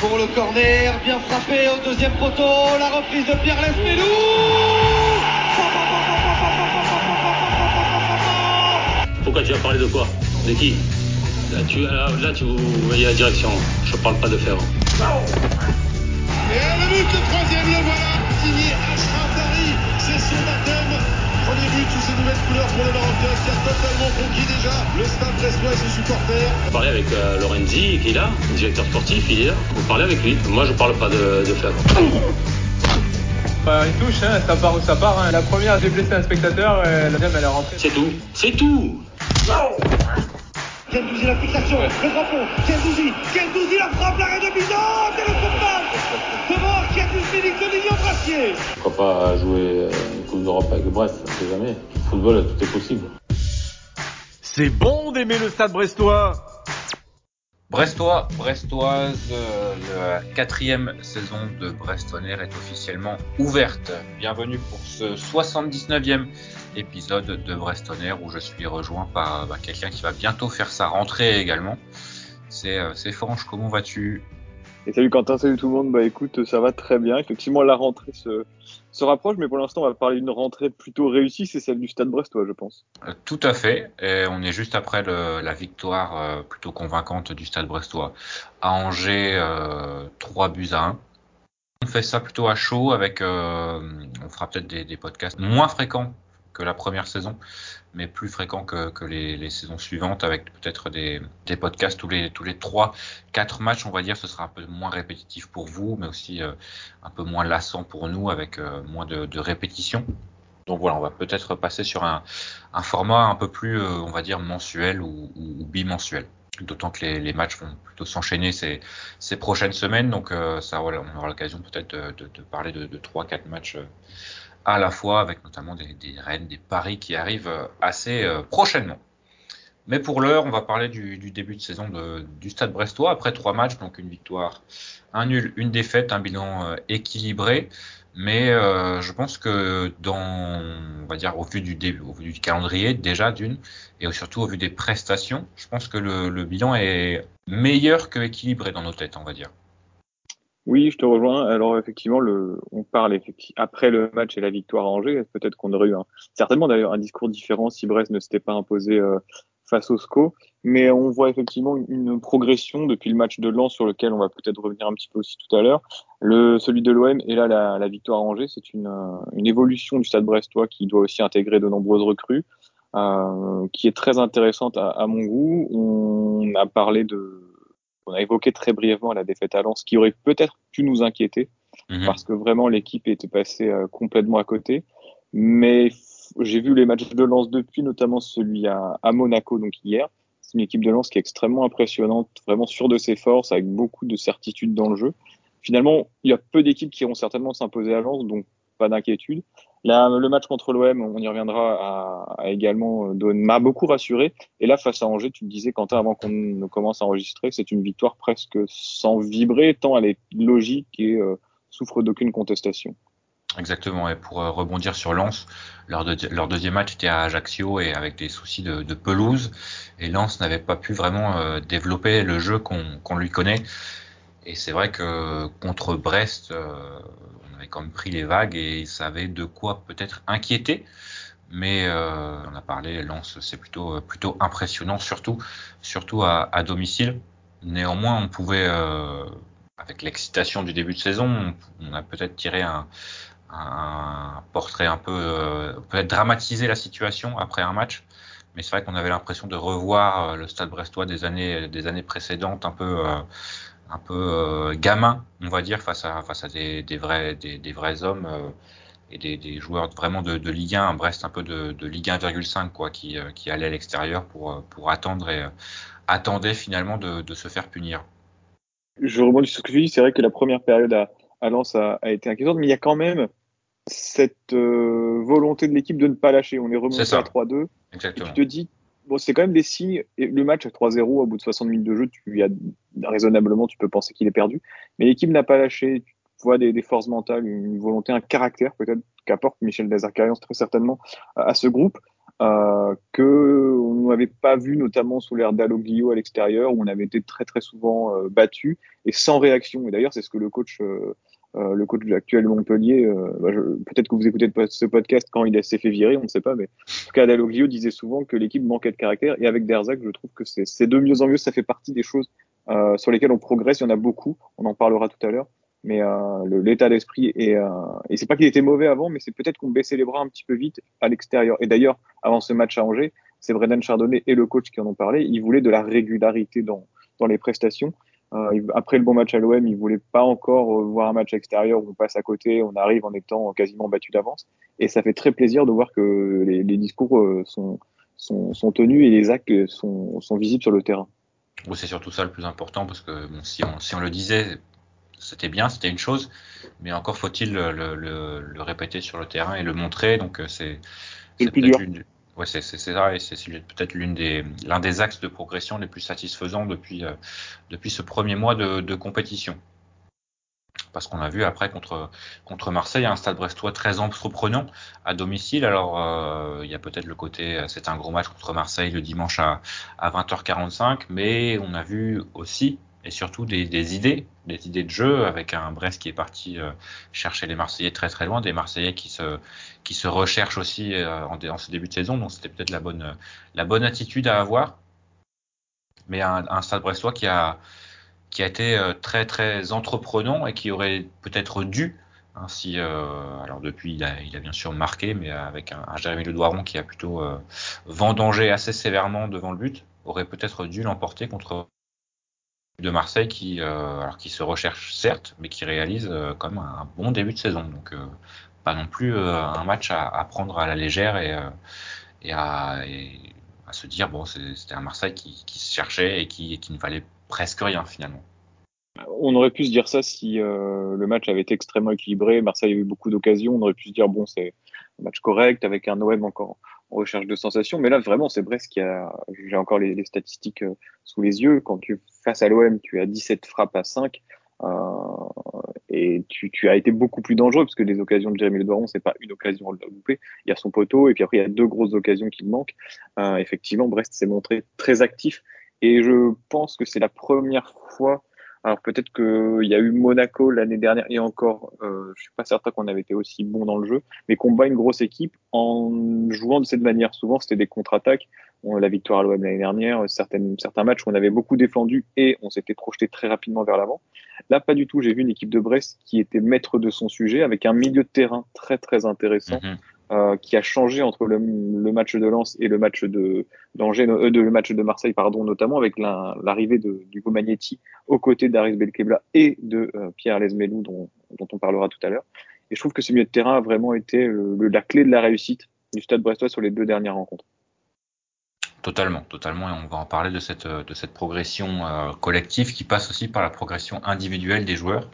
Pour le corner, bien frappé au deuxième poteau, la reprise de Pierre Lesmelou Pourquoi tu vas parler de quoi? De qui? Là, tu, là, là, tu voyez la direction. Je parle pas de faire. Et le but, le troisième, le voilà, pour le Marocain qui a totalement conquis déjà le stade brestois et ses supporters. Vous parlez avec euh, Lorenzi qui est là, le directeur sportif, il est là. Vous parlez avec lui. Moi, je parle pas de, de faire. Bah, il touche, hein, ça part où ça part. hein. La première, j'ai blessé un spectateur, et la deuxième, elle est rentrée. C'est tout. C'est tout. Gendouzi la fixation, le drapeau, Gendouzi, Gendouzi la frappe, l'arrêt de Bizot, et le sauvetage devant Kiatus Milik de Lilian Brassier. Pourquoi pas jouer euh, une Coupe d'Europe avec Brest, on sait jamais. Football, tout est possible. C'est bon d'aimer le stade brestois Brestois, Brestoise, euh, la quatrième saison de Brest On Air est officiellement ouverte. Bienvenue pour ce 79e épisode de Brest On Air où je suis rejoint par bah, quelqu'un qui va bientôt faire sa rentrée également. C'est euh, c'est Franche, comment vas-tu? Et salut Quentin, salut tout le monde. Bah écoute, ça va très bien. Effectivement, la rentrée se, se rapproche, mais pour l'instant, on va parler d'une rentrée plutôt réussie. C'est celle du Stade Brestois, je pense. Euh, Tout à fait. Et on est juste après la victoire euh, plutôt convaincante du Stade Brestois à Angers, euh, 3 buts à 1. On fait ça plutôt à chaud avec, euh, on fera peut-être des, des podcasts moins fréquents que la première saison, mais plus fréquents que, les, les saisons suivantes avec peut-être des, des podcasts tous les tous les trois, quatre matchs, on va dire, ce sera un peu moins répétitif pour vous, mais aussi euh, un peu moins lassant pour nous avec euh, moins de, de répétitions. Donc voilà, on va peut-être passer sur un, un format un peu plus, euh, on va dire, mensuel ou, bimensuel. D'autant que les, les matchs vont plutôt s'enchaîner ces, ces prochaines semaines. Donc ça, voilà, on aura l'occasion peut-être de, de- parler de, de 3-4 matchs à la fois, avec notamment des, des Rennes, des paris qui arrivent euh, assez euh, prochainement. Mais pour l'heure, on va parler du, début de saison du Stade Brestois. Après trois matchs, donc une victoire, un nul, une défaite, un bilan euh, équilibré. Mais je pense que dans, on va dire au vu du début, au vu du calendrier déjà d'une, et surtout au vu des prestations, je pense que le, le bilan est meilleur que équilibré dans nos têtes, on va dire. Oui, je te rejoins. Alors effectivement, le, on parle effectivement après le match et la victoire à Angers. Peut-être qu'on aurait eu un, certainement d'ailleurs un discours différent si Brest ne s'était pas imposé euh, face au SCO. Mais on voit effectivement une, progression depuis le match de Lens sur lequel on va peut-être revenir un petit peu aussi tout à l'heure. Le celui de l'OM et là la, la victoire à Angers, c'est une, une évolution du Stade Brestois qui doit aussi intégrer de nombreuses recrues, euh, qui est très intéressante à, à mon goût. On a parlé de on a évoqué très brièvement la défaite à Lens, qui aurait peut-être pu nous inquiéter, Mhm. parce que vraiment l'équipe était passée euh, complètement à côté. Mais j'ai vu les matchs de Lens depuis, notamment celui à, à Monaco, donc hier. C'est une équipe de Lens qui est extrêmement impressionnante, vraiment sûre de ses forces, avec beaucoup de certitude dans le jeu. Finalement, il y a peu d'équipes qui iront certainement s'imposer à Lens, donc pas d'inquiétude. Le match contre l'OM, on y reviendra, a, également euh, m'a beaucoup rassuré. Et là, face à Angers, tu me disais, Quentin, avant qu'on commence à enregistrer, c'est une victoire presque sans vibrer, tant elle est logique et euh, souffre d'aucune contestation. Exactement, et pour euh, rebondir sur Lens, leur, deux- leur deuxième match était à Ajaccio et avec des soucis de, pelouse, et Lens n'avait pas pu vraiment développer le jeu qu'on lui connaît. Et c'est vrai que contre Brest, euh, on avait quand même pris les vagues et ça avait de quoi peut-être inquiéter. Mais euh, on a parlé, Lens, c'est plutôt plutôt impressionnant, surtout surtout à, domicile. Néanmoins, on pouvait, euh, avec l'excitation du début de saison, on, a peut-être tiré un, un portrait un peu euh, peut-être dramatiser la situation après un match mais c'est vrai qu'on avait l'impression de revoir euh, le Stade Brestois des années des années précédentes un peu euh, un peu euh, gamin on va dire face à face à des, des vrais des, des vrais hommes euh, et des, des joueurs vraiment de, de Ligue 1 Brest un peu de, de Ligue 1,5 quoi qui euh, qui allait à l'extérieur pour pour attendre et euh, attendait finalement de, de se faire punir. Je rebondis sur ce que tu dis, c'est vrai que la première période à, à Lens a, a été inquiétante, mais il y a quand même cette euh, volonté de l'équipe de ne pas lâcher. On est remonté à 3-2. Et exactement. tu te dis, bon, c'est quand même des signes. Le match à 3-0, au bout de 60 minutes de jeu, tu as, raisonnablement, tu peux penser qu'il est perdu. Mais l'équipe n'a pas lâché. Tu vois des, des forces mentales, une volonté, un caractère peut-être qu'apporte Michel Dazarkarian très certainement à, à ce groupe. euh, que on n'avait pas vu notamment sous l'ère d'Aloglio à l'extérieur où on avait été très très souvent euh, battu et sans réaction. Et d'ailleurs, c'est ce que le coach euh, euh le coach actuel Montpellier, euh, bah, peut-être que vous écoutez ce podcast quand il s'est fait virer, on ne sait pas, mais en tout cas, Daloglio disait souvent que l'équipe manquait de caractère. Et avec Derzac, je trouve que c'est de mieux en mieux. Ça fait partie des choses euh, sur lesquelles on progresse. Il y en a beaucoup. On en parlera tout à l'heure mais euh, l'état d'esprit et, euh, et c'est pas qu'il était mauvais avant, mais c'est peut-être qu'on baissait les bras un petit peu vite à l'extérieur. Et d'ailleurs, avant ce match à Angers, c'est Brendan Chardonnay et le coach qui en ont parlé. Ils voulaient de la régularité dans, dans les prestations. Euh, après le bon match à l'OM, ils voulaient pas encore euh, voir un match extérieur où on passe à côté, on arrive en étant quasiment battu d'avance. Et ça fait très plaisir de voir que les, les discours euh, sont, sont, sont, tenus et les actes sont, sont visibles sur le terrain. Oui, c'est surtout ça le plus important parce que bon, si, on, si on le disait, c'était bien, c'était une chose, mais encore faut-il le, le, le, répéter sur le terrain et le montrer. Donc c'est peut-être ouais, c'est ça, et c'est peut-être l'une des l'un des axes de progression les plus satisfaisants depuis euh, depuis ce premier mois de, de compétition. Parce qu'on a vu après contre contre Marseille un Stade Brestois très entreprenant à domicile. Alors euh, il y a peut-être le côté c'est un gros match contre Marseille le dimanche à, à 20h45, mais on a vu aussi et surtout des, idées, des idées de jeu avec un Brest qui est parti euh, chercher les Marseillais très très loin, des Marseillais qui se qui se recherchent aussi euh, en, ce début de saison, donc c'était peut-être la bonne la bonne attitude à avoir. Mais un, Stade Brestois qui a qui a été euh, très très entreprenant et qui aurait peut-être dû hein, alors depuis il a, il a, bien sûr marqué, mais avec un, un Jérémy Le Doiron qui a plutôt vendangé assez sévèrement devant le but, aurait peut-être dû l'emporter contre de Marseille qui, euh, alors qui se recherche certes, mais qui réalise euh, comme un bon début de saison. Donc euh, pas non plus un match à, à, prendre à la légère et, et, à, et à, se dire bon c'était un Marseille qui, qui, se cherchait et qui, qui ne valait presque rien finalement. On aurait pu se dire ça si euh, le match avait été extrêmement équilibré. Marseille a eu beaucoup d'occasions. On aurait pu se dire bon, c'est un match correct avec un OM encore recherche de sensations. Mais là, vraiment, c'est Brest qui a. J'ai encore les, les, statistiques sous les yeux. Quand tu face à l'OM, tu as 17 frappes à 5. Euh, et tu, tu, as été beaucoup plus dangereux parce que les occasions de Jérémy Le Doiron, c'est pas une occasion à louper. Il y a son poteau et puis après il y a deux grosses occasions qui manquent. Euh, effectivement, Brest s'est montré très actif et je pense que c'est la première fois alors peut-être qu'il y a eu Monaco l'année dernière et encore, euh, je suis pas certain qu'on avait été aussi bon dans le jeu, mais qu'on bat une grosse équipe en jouant de cette manière. Souvent c'était des contre-attaques. La victoire à l'OM l'année dernière, certaines, certains matchs où on avait beaucoup défendu et on s'était projeté très rapidement vers l'avant. Là, pas du tout. J'ai vu une équipe de Brest qui était maître de son sujet avec un milieu de terrain très très intéressant. Mm-hmm. Euh, qui a changé entre le, match de Lens et le match de d'Angers, euh, de, le match de Marseille, pardon, notamment avec l'arrivée de d'Hugo Magnetti aux côtés d'Aris Belkebla et de euh, Pierre Lesmelou, dont, dont on parlera tout à l'heure. Et je trouve que ce milieu de terrain a vraiment été la clé de la réussite du Stade Brestois sur les deux dernières rencontres. Totalement, totalement, et on va en parler de cette progression euh, collective qui passe aussi par la progression individuelle des joueurs,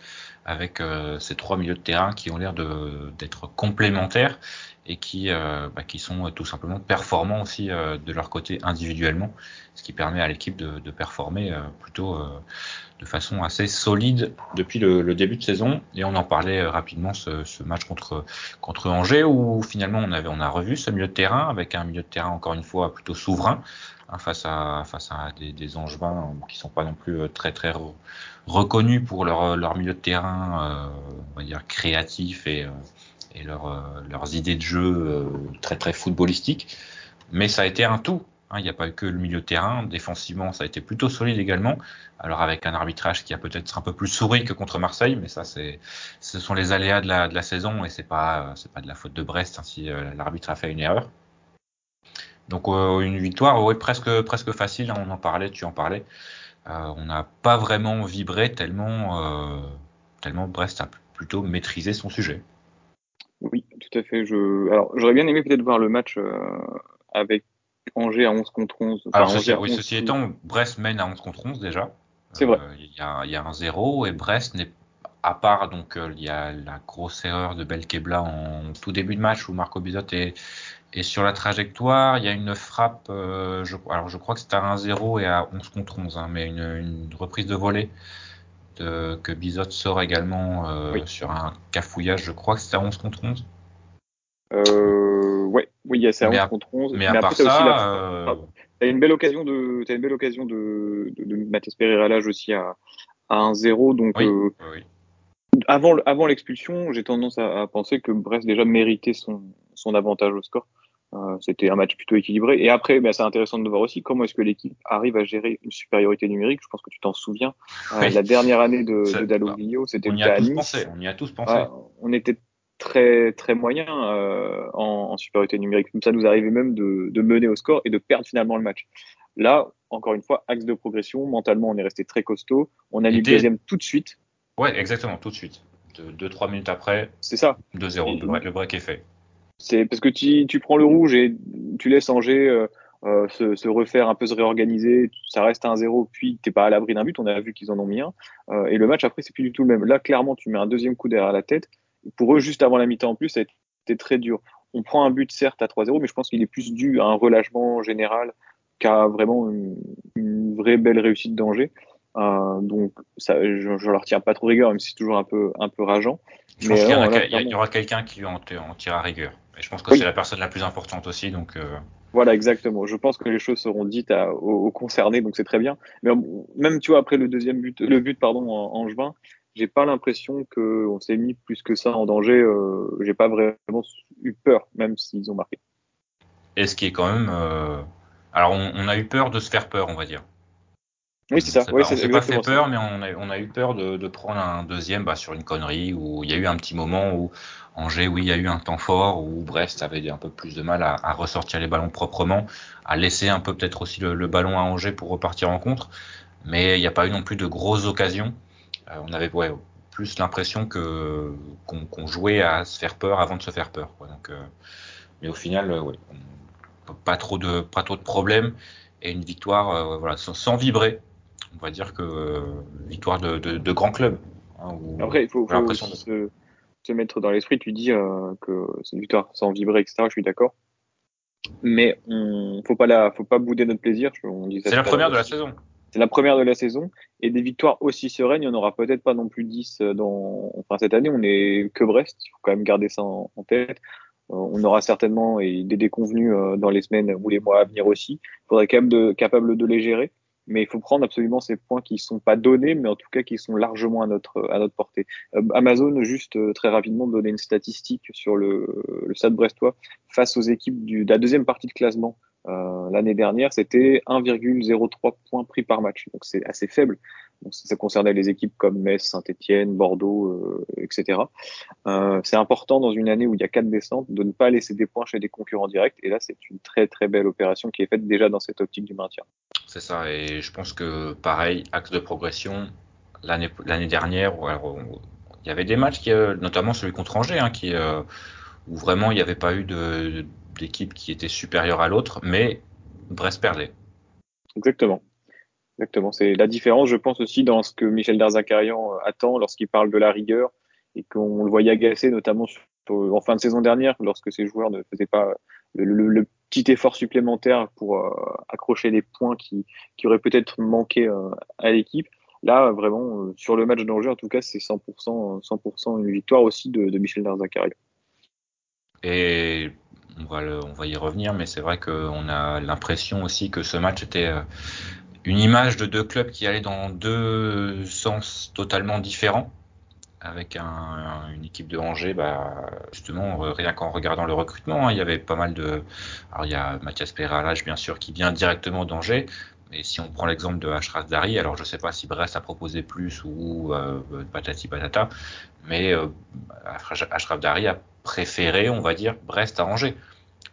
avec ces trois milieux de terrain qui ont l'air d'être complémentaires et qui, euh, bah, qui sont tout simplement performants aussi euh, de leur côté individuellement, ce qui permet à l'équipe de, performer euh, plutôt euh, de façon assez solide depuis le, début de saison. Et on en parlait euh, rapidement ce, ce, match contre contre Angers où finalement on avait on a revu ce milieu de terrain avec un milieu de terrain encore une fois plutôt souverain hein, face à face à des, des Angevins qui sont pas non plus très très reconnus pour leur leur milieu de terrain, on va dire créatif et et euh, leurs idées de jeu euh, très très footballistiques. Mais ça a été un tout. Hein, il n'y a pas eu que le milieu de terrain. Défensivement, ça a été plutôt solide également. Alors avec un arbitrage qui a peut-être un peu plus souri que contre Marseille, mais ça c'est, ce sont les aléas de la, saison et c'est pas, c'est pas de la faute de Brest hein, si euh, l'arbitre a fait une erreur. Donc euh, une victoire, presque presque facile. Hein, on en parlait, tu en parlais. Euh, on n'a pas vraiment vibré tellement tellement Brest a plutôt maîtrisé son sujet. Oui, tout à fait. Je... Alors, j'aurais bien aimé peut-être voir le match euh, avec Angers à 11 contre 11. Enfin, Alors, ceci, oui, ceci étant, Brest mène à 11 contre 11 déjà. C'est vrai. Il y, a, y, a, un 0 et Brest n'est à part, donc, il euh, y a la grosse erreur de Belkebla en tout début de match où Marco Bizot est, est sur la trajectoire. Il y a une frappe, euh, je, alors je crois que c'était à 1-0 et à 11 contre 11, hein, mais une, une reprise de volée de, que Bizot sort également euh, oui. sur un cafouillage, je crois que c'était à 11 contre 11. Euh, ouais, Oui, il y a ça Mais 11 à- contre 11. Mais à après, part ça, la- euh, T'as une belle occasion de, t'as une belle occasion de, de, de Pereira à l'âge aussi à, à 1-0. Donc, oui, euh, oui, oui. avant, le- avant l'expulsion, j'ai tendance à, à penser que Brest déjà méritait son, son avantage au score. Euh, C'était un match plutôt équilibré. Et après, ben, c'est intéressant de voir aussi comment est-ce que l'équipe arrive à gérer une supériorité numérique. Je pense que tu t'en souviens. Euh, Oui. la dernière année de, de Dalloglio, c'était on le y cas a à tous Nice. pensé. On y a tous pensé. Ah, on était très très moyen euh, en, en supériorité numérique. Ça nous arrivait même de, de mener au score et de perdre finalement le match. Là, encore une fois, axe de progression. Mentalement, on est resté très costaud. On a mis le deuxième tout de suite. Ouais, exactement, tout de suite. 2-3 minutes après, C'est ça. 2-0. Et- Le break, le break est fait. C'est parce que tu, tu prends le rouge et tu laisses Angers euh, euh, se, se refaire un peu se réorganiser. Ça reste à 1-0, puis t'es pas à l'abri d'un but. On a vu qu'ils en ont mis un. Euh, et le match après, c'est plus du tout le même. Là, clairement, tu mets un deuxième coup derrière la tête. Pour eux, juste avant la mi-temps en plus, ça a été très dur. On prend un but certes à 3-0, mais je pense qu'il est plus dû à un relâchement général qu'à vraiment une, une vraie belle réussite d'Angers. Euh, donc ça, je, je leur tiens pas trop rigueur, même si c'est toujours un peu un peu rageant. Je Mais pense qu'il y, aura quelqu'un qui en, en tirera rigueur. Et je pense que Oui. c'est la personne la plus importante aussi. Donc, euh, Voilà, exactement. Je pense que les choses seront dites à- aux, aux concernés, donc c'est très bien. Mais même, tu vois, après le deuxième but, le but, pardon, en, en juin, j'ai pas l'impression que on s'est mis plus que ça en danger. Euh, j'ai pas vraiment eu peur, même s'ils ont marqué. et ce qui est quand même. euh, Alors, on, on a eu peur de se faire peur, on va dire. Oui, c'est ça. s'est Oui, on s'est pas fait ça. peur, mais on a, on a eu peur de, de prendre un deuxième bah, sur une connerie où il y a eu un petit moment où Angers, oui, il y a eu un temps fort où Brest avait un peu plus de mal à, à ressortir les ballons proprement, à laisser un peu peut-être aussi le, le ballon à Angers pour repartir en contre, mais il n'y a pas eu non plus de grosses occasions. Euh, on avait ouais, plus l'impression que qu'on jouait à se faire peur avant de se faire peur. Quoi. Donc, euh, mais au final, euh, ouais, on- pas trop de pas trop de problèmes et une victoire euh, voilà sans, sans vibrer on va dire que euh, victoire de, de, de grand club. hein, Après, il faut, se, se mettre dans l'esprit. Tu dis euh, que c'est une victoire sans vibrer, etc. Je suis d'accord. Mais on faut pas la, faut pas bouder notre plaisir. C'est la première de la saison. C'est la première de la saison et des victoires aussi sereines, il n'y en aura peut-être pas non plus 10 dans, enfin, cette année, on est que Brest, il faut quand même garder ça en, en tête. Euh, on aura certainement et des déconvenus euh, dans les semaines ou les mois à venir aussi. Il faudrait quand même de, capable de les gérer, mais il faut prendre absolument ces points qui sont pas donnés, mais en tout cas qui sont largement à notre, à notre portée. Euh, Amazon, juste euh, très rapidement, donner une statistique sur le, le stade brestois face aux équipes du, de la deuxième partie de classement. Euh, L'année dernière, c'était 1,03 points pris par match. Donc c'est assez faible. Donc, ça, concernait les équipes comme Metz, Saint-Etienne, Bordeaux, euh, etc. Euh, c'est important dans une année où il y a quatre descentes de ne pas laisser des points chez des concurrents directs. Et là, c'est une très très belle opération qui est faite déjà dans cette optique du maintien. C'est ça. Et je pense que pareil, axe de progression. L'année l'année dernière, il y avait des matchs, qui, euh, notamment celui contre Angers, hein, qui, euh, où vraiment il n'y avait pas eu d'équipe qui était supérieure à l'autre, mais Brest perdait. Exactement. Exactement. C'est la différence, je pense aussi, dans ce que Michel Darzacarian euh, attend lorsqu'il parle de la rigueur et qu'on le voyait agacer, notamment sur- en fin de saison dernière, lorsque ses joueurs ne faisaient pas le, petit effort supplémentaire pour euh, accrocher les points qui, qui auraient peut-être manqué euh, à l'équipe. Là, vraiment, euh, sur le match d'Angers, en tout cas, c'est 100%, 100% une victoire aussi de, Michel Darzacarian. Et on va, y revenir, mais c'est vrai qu'on a l'impression aussi que ce match était euh, une image de deux clubs qui allaient dans deux sens totalement différents. Avec un- une équipe de Angers, bah, justement, euh, rien qu'en regardant le recrutement, hein, il y avait pas mal de. Alors, il y a Mathias Perralage, bien sûr, qui vient directement d'Angers. Mais si on prend l'exemple de Ashraf Dari, alors je sais pas si Brest a proposé plus ou euh, patati patata, mais euh, Ashraf Dari a préféré, on va dire, Brest à Angers.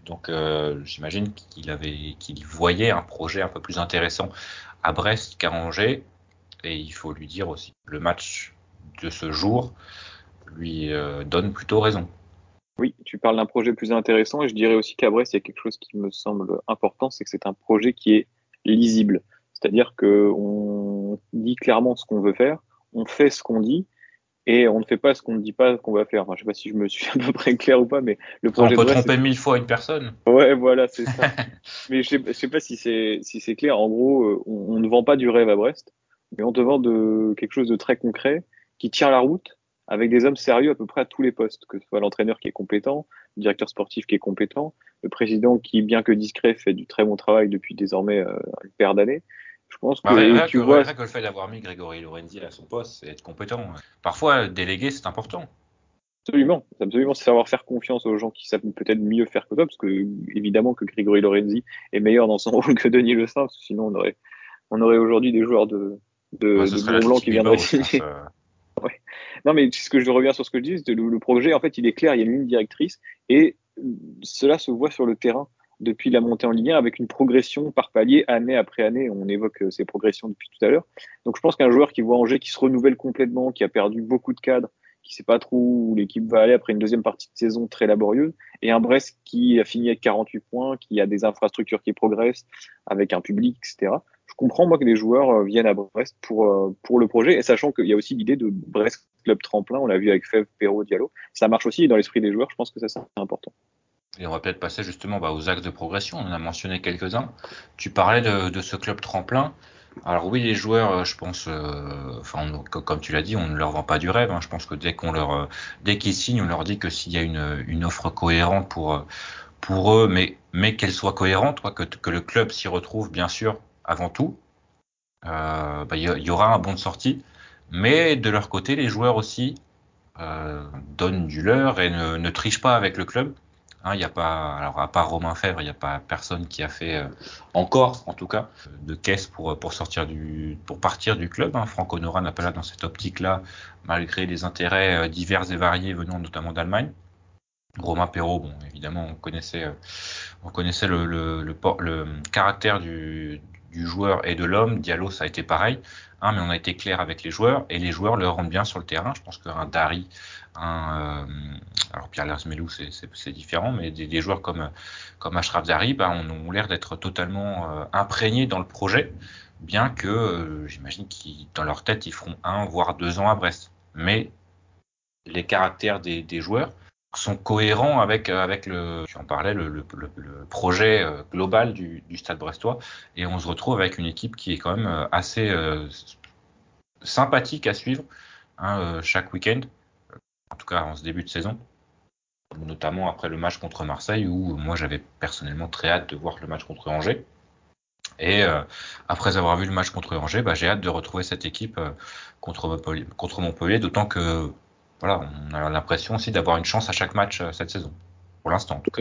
Donc euh, j'imagine qu'il avait, qu'il voyait un projet un peu plus intéressant à Brest qu'à Angers. Et il faut lui dire aussi, le match de ce jour lui euh, donne plutôt raison. Oui, tu parles d'un projet plus intéressant et je dirais aussi qu'à Brest, il y a quelque chose qui me semble important, c'est que c'est un projet qui est lisible. C'est-à-dire que on dit clairement ce qu'on veut faire, on fait ce qu'on dit et on ne fait pas ce qu'on ne dit pas qu'on va faire. Enfin, je sais pas si je me suis à peu près clair ou pas, mais le projet on peut de tromper mille fois une personne. Ouais, voilà, c'est ça. mais je sais, je sais pas si c'est si c'est clair. En gros, euh, on, on ne vend pas du rêve à Brest, mais on te vend de quelque chose de très concret qui tient la route avec des hommes sérieux à peu près à tous les postes, que ce soit l'entraîneur qui est compétent, le directeur sportif qui est compétent, le président qui, bien que discret, fait du très bon travail depuis désormais euh, une paire d'années. Je pense que Bah, tu que, vois, que le fait d'avoir mis Grégory Lorenzi à son poste, c'est être compétent. Parfois, déléguer, c'est important. absolument, absolument, c'est savoir faire confiance aux gens qui savent peut-être mieux faire que toi, parce que évidemment que Grégory Lorenzi est meilleur dans son rôle que Denis Le Saint, parce que sinon on aurait, on aurait aujourd'hui des joueurs de, de, Ouais, Blanc qui viendraient signer. euh. Non, mais ce que je reviens sur ce que je dis, c'est que le, le projet, en fait, il est clair, il y a une ligne directrice et cela se voit sur le terrain depuis la montée en Ligue 1 avec une progression par palier année après année. On évoque euh, ces progressions depuis tout à l'heure. Donc, je pense qu'un joueur qui voit Angers qui se renouvelle complètement, qui a perdu beaucoup de cadres, qui sait pas trop où l'équipe va aller après une deuxième partie de saison très laborieuse, et un Brest qui a fini avec 48 points, qui a des infrastructures qui progressent, avec un public, etc. Je comprends moi que les joueurs euh, viennent à Brest pour euh, pour le projet, et sachant qu'il y a aussi l'idée de Brest club tremplin. On l'a vu avec Fèvre, Perrault, Diallo. Ça marche aussi dans l'esprit des joueurs. Je pense que ça c'est important. Et on va peut-être passer justement bah, aux axes de progression. On en a mentionné quelques-uns. Tu parlais de, de ce club tremplin. Alors oui, les joueurs, euh, je pense, euh, enfin, comme tu l'as dit, on ne leur vend pas du rêve. hein. Je pense que dès qu'on leur, euh, dès qu'ils signent, on leur dit que s'il y a une, une offre cohérente pour pour eux, mais mais qu'elle soit cohérente, quoi, que que le club s'y retrouve bien sûr avant tout. euh, bah, Il y, il y aura un bon de sortie, mais de leur côté, les joueurs aussi euh, donnent du leur et ne, ne trichent pas avec le club. Hein, Il n'y a pas, alors à part Romain Fèvre, il n'y a pas personne qui a fait euh, encore, en tout cas, de caisse pour pour sortir du, pour partir du club. Hein. Franck Honora n'a pas là dans cette optique-là, malgré les intérêts euh, divers et variés venant notamment d'Allemagne. Romain Perrault, bon, évidemment, on connaissait, euh, on connaissait le, le, le caractère du, du joueur et de l'homme. Diallo, ça a été pareil, hein, mais on a été clair avec les joueurs et les joueurs le rendent bien sur le terrain. Je pense qu'un Dari, un, euh, alors Pierre Lersmelou, c'est, différent, mais des, joueurs comme, Ashraf Dari, bah, on, ont l'air d'être totalement euh, imprégnés dans le projet, bien que euh, j'imagine qu'ils, dans leur tête, ils feront un voire deux ans à Brest. Mais les caractères des joueurs sont cohérents avec avec le en parlais le, projet euh, global du, du Stade Brestois. Et on se retrouve avec une équipe qui est quand même euh, assez euh, sympathique à suivre hein, euh, chaque week-end. En tout cas en ce début de saison. Notamment après le match contre Marseille où moi j'avais personnellement très hâte de voir le match contre Angers. Et euh, après avoir vu le match contre Angers, bah, j'ai hâte de retrouver cette équipe euh, contre Montpellier d'autant que voilà, on a l'impression aussi d'avoir une chance à chaque match euh, cette saison. Pour l'instant, en tout.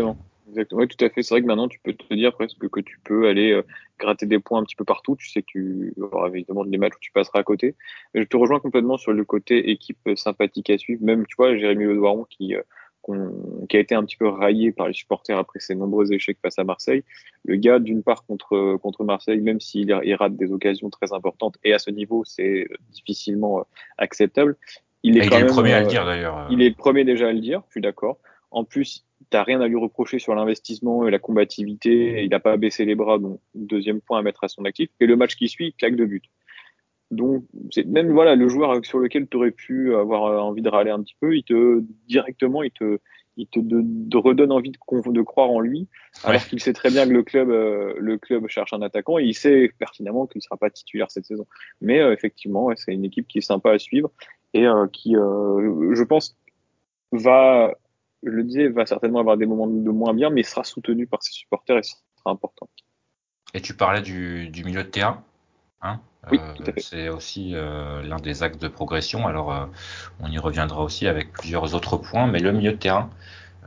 Exactement. Oui, tout à fait. C'est vrai que maintenant, tu peux te dire presque que tu peux aller euh, gratter des points un petit peu partout. Tu sais que tu auras évidemment des matchs où tu passeras à côté. Mais je te rejoins complètement sur le côté équipe sympathique à suivre. Même, tu vois, Jérémy Le Doiron qui, euh, qui a été un petit peu raillé par les supporters après ses nombreux échecs face à Marseille. Le gars, d'une part, contre, contre Marseille, même s'il il rate des occasions très importantes, et à ce niveau, c'est difficilement euh, acceptable. Il est, Et il quand est le premier à le dire d'ailleurs. il est le premier déjà à le dire, je suis d'accord. En plus, t'as rien à lui reprocher sur l'investissement et la combativité. Il n'a pas baissé les bras, donc deuxième point à mettre à son actif. Et le match qui suit, claque de but. Donc, c'est même voilà le joueur sur lequel tu aurais pu avoir euh, envie de râler un petit peu, il te directement, il te, il te de, de redonne envie de, croire en lui, alors Ouais. qu'il sait très bien que le club, euh, le club cherche un attaquant et il sait pertinemment qu'il ne sera pas titulaire cette saison. Mais euh, effectivement, ouais, c'est une équipe qui est sympa à suivre et euh, qui, euh, je pense, va, je le disais, va certainement avoir des moments de moins bien, mais sera soutenu par ses supporters et ce sera important. Et tu parlais du, du milieu de terrain. Hein Oui, Euh, c'est aussi euh, l'un des axes de progression. Alors, euh, on y reviendra aussi avec plusieurs autres points, mais le milieu de terrain,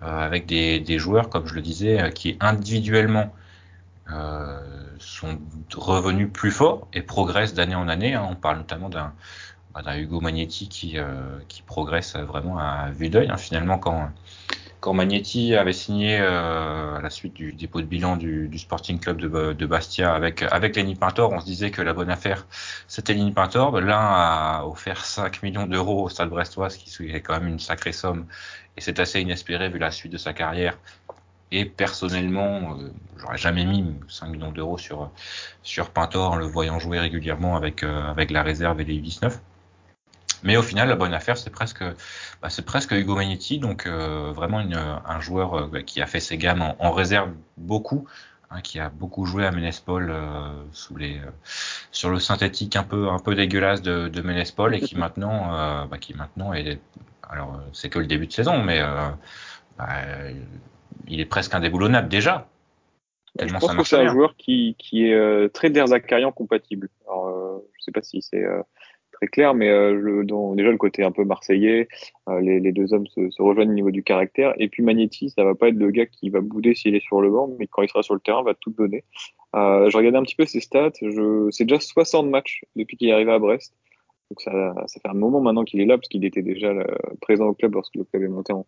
avec des, des joueurs, comme je le disais, qui individuellement sont revenus plus forts et progressent d'année en année. hein. On parle notamment d'un bah, d'un Hugo Magnetti qui, euh, qui progresse vraiment à vue d'œil. hein. Finalement, quand, quand Magnetti avait signé euh, à la suite du dépôt de bilan du, Sporting Club de, Bastia avec, avec Lenny Pintor, on se disait que la bonne affaire, c'était Lenny Pintor. Ben, L'un a offert 5 millions d'euros au Stade Brestois, ce qui est quand même une sacrée somme. Et c'est assez inespéré vu la suite de sa carrière. Et personnellement, euh, j'aurais jamais mis 5 millions d'euros sur, sur Pintor en le voyant jouer régulièrement avec, euh, avec la réserve et les U19. Mais au final, la bonne affaire, c'est presque, bah, c'est presque Hugo Magnetti, donc euh, vraiment une, un joueur euh, qui a fait ses gammes en, en réserve beaucoup, hein, qui a beaucoup joué à Ménespol euh, sous les euh, sur le synthétique un peu un peu dégueulasse de, de Ménespol et qui maintenant euh, bah, qui maintenant est alors c'est que le début de saison mais bah, il est presque indéboulonnable déjà. Je pense que c'est un joueur qui, qui est très Derzakarian compatible. Alors, je sais pas si c'est très clair, mais euh, le, dans, déjà le côté un peu marseillais, euh, les, deux hommes se, rejoignent au niveau du caractère. Et puis Magnetti, ça va pas être le gars qui va bouder s'il est sur le banc, mais quand il sera sur le terrain, va tout donner. Euh, je regardais un petit peu ses stats. C'est déjà 60 matchs depuis qu'il est arrivé à Brest. Donc ça, ça fait un moment maintenant qu'il est là, parce qu'il était déjà présent au club lorsque le club est monté en,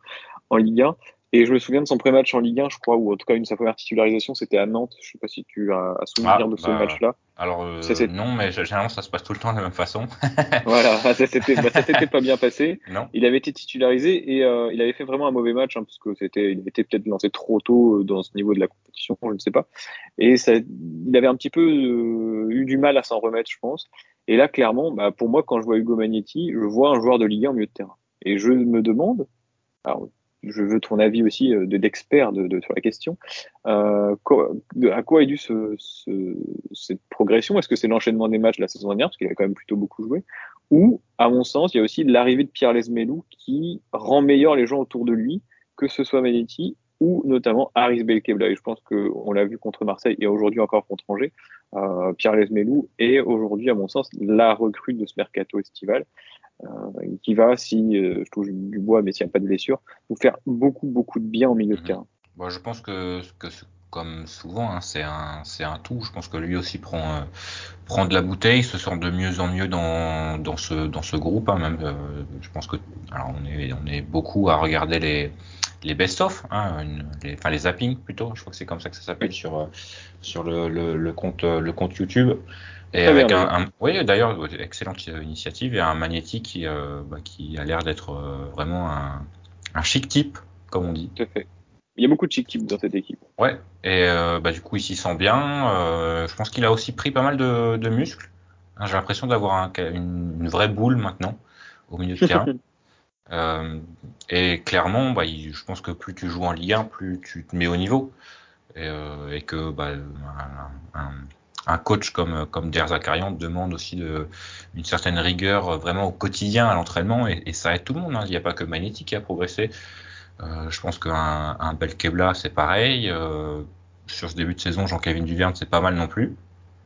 en Ligue 1. Et je me souviens de son pré-match en Ligue 1, je crois, ou en tout cas une de sa première titularisation, c'était à Nantes. Je sais pas si tu as, as souvenir Ah, de ce bah, match-là. Alors euh, Ça, non, mais généralement ça se passe tout le temps de la même façon. Voilà, ça s'était bah, ça s'était pas bien passé. non. Il avait été titularisé et euh, il avait fait vraiment un mauvais match, hein, parce que c'était, il était peut-être lancé trop tôt euh, dans ce niveau de la compétition, je ne sais pas. Et ça, il avait un petit peu euh, eu du mal à s'en remettre, je pense. Et là, clairement, bah, pour moi, quand je vois Hugo Magnetti, je vois un joueur de Ligue 1 en milieu de terrain. Et je me demande, alors, je veux ton avis aussi euh, de d'expert de, de, sur la question, euh, à quoi est dû ce, ce- cette progression? Est-ce que c'est l'enchaînement des matchs de la saison dernière, parce qu'il a quand même plutôt beaucoup joué, ou, à mon sens, il y a aussi l'arrivée de Pierre Lesmelou qui rend meilleur les gens autour de lui, que ce soit Manetti ou notamment Aris Belkebla. Et je pense qu'on l'a vu contre Marseille et aujourd'hui encore contre Angers. Euh, Pierre Lesmelou est aujourd'hui, à mon sens, la recrue de ce mercato estival. Euh, qui va, si euh, je touche du bois, mais s'il n'y a pas de blessure, nous faire beaucoup, beaucoup de bien au milieu de Mhm. terrain. Bon, je pense que, comme souvent, hein, c'est un, un tout. Je pense que lui aussi prend, euh, prend de la bouteille, se sent de mieux en mieux dans, dans ce, dans ce groupe. Hein, même, euh, je pense que, alors on est, on est beaucoup à regarder les, les best-of, hein, les, enfin les zappings plutôt. Je crois que c'est comme ça que ça s'appelle sur, euh, sur le, le, le compte, euh, le compte YouTube. Et Très bien, avec un, oui, d'ailleurs, excellente initiative et un magnétique qui, euh, bah, qui a l'air d'être euh, vraiment un, un chic type, comme on dit. Tout à fait. Il y a beaucoup de chic types dans cette équipe. Ouais, et euh, bah, du coup, il s'y sent bien. Euh, je pense qu'il a aussi pris pas mal de, de muscles. Hein, J'ai l'impression d'avoir un- une, une vraie boule maintenant au milieu de terrain. Euh, et clairement, bah, il- je pense que plus tu joues en Ligue 1, plus tu te mets au niveau. Et, euh, et que bah, un, un- coach comme, comme Der Zakarian demande aussi de, une certaine rigueur euh, vraiment au quotidien à l'entraînement. Et, et ça aide tout le monde. hein. Il n'y a pas que Magnetti qui a progressé. Euh, je pense qu'un un Belkebla, c'est pareil. Euh, sur ce début de saison, Jean-Kévin Duverne, c'est pas mal non plus.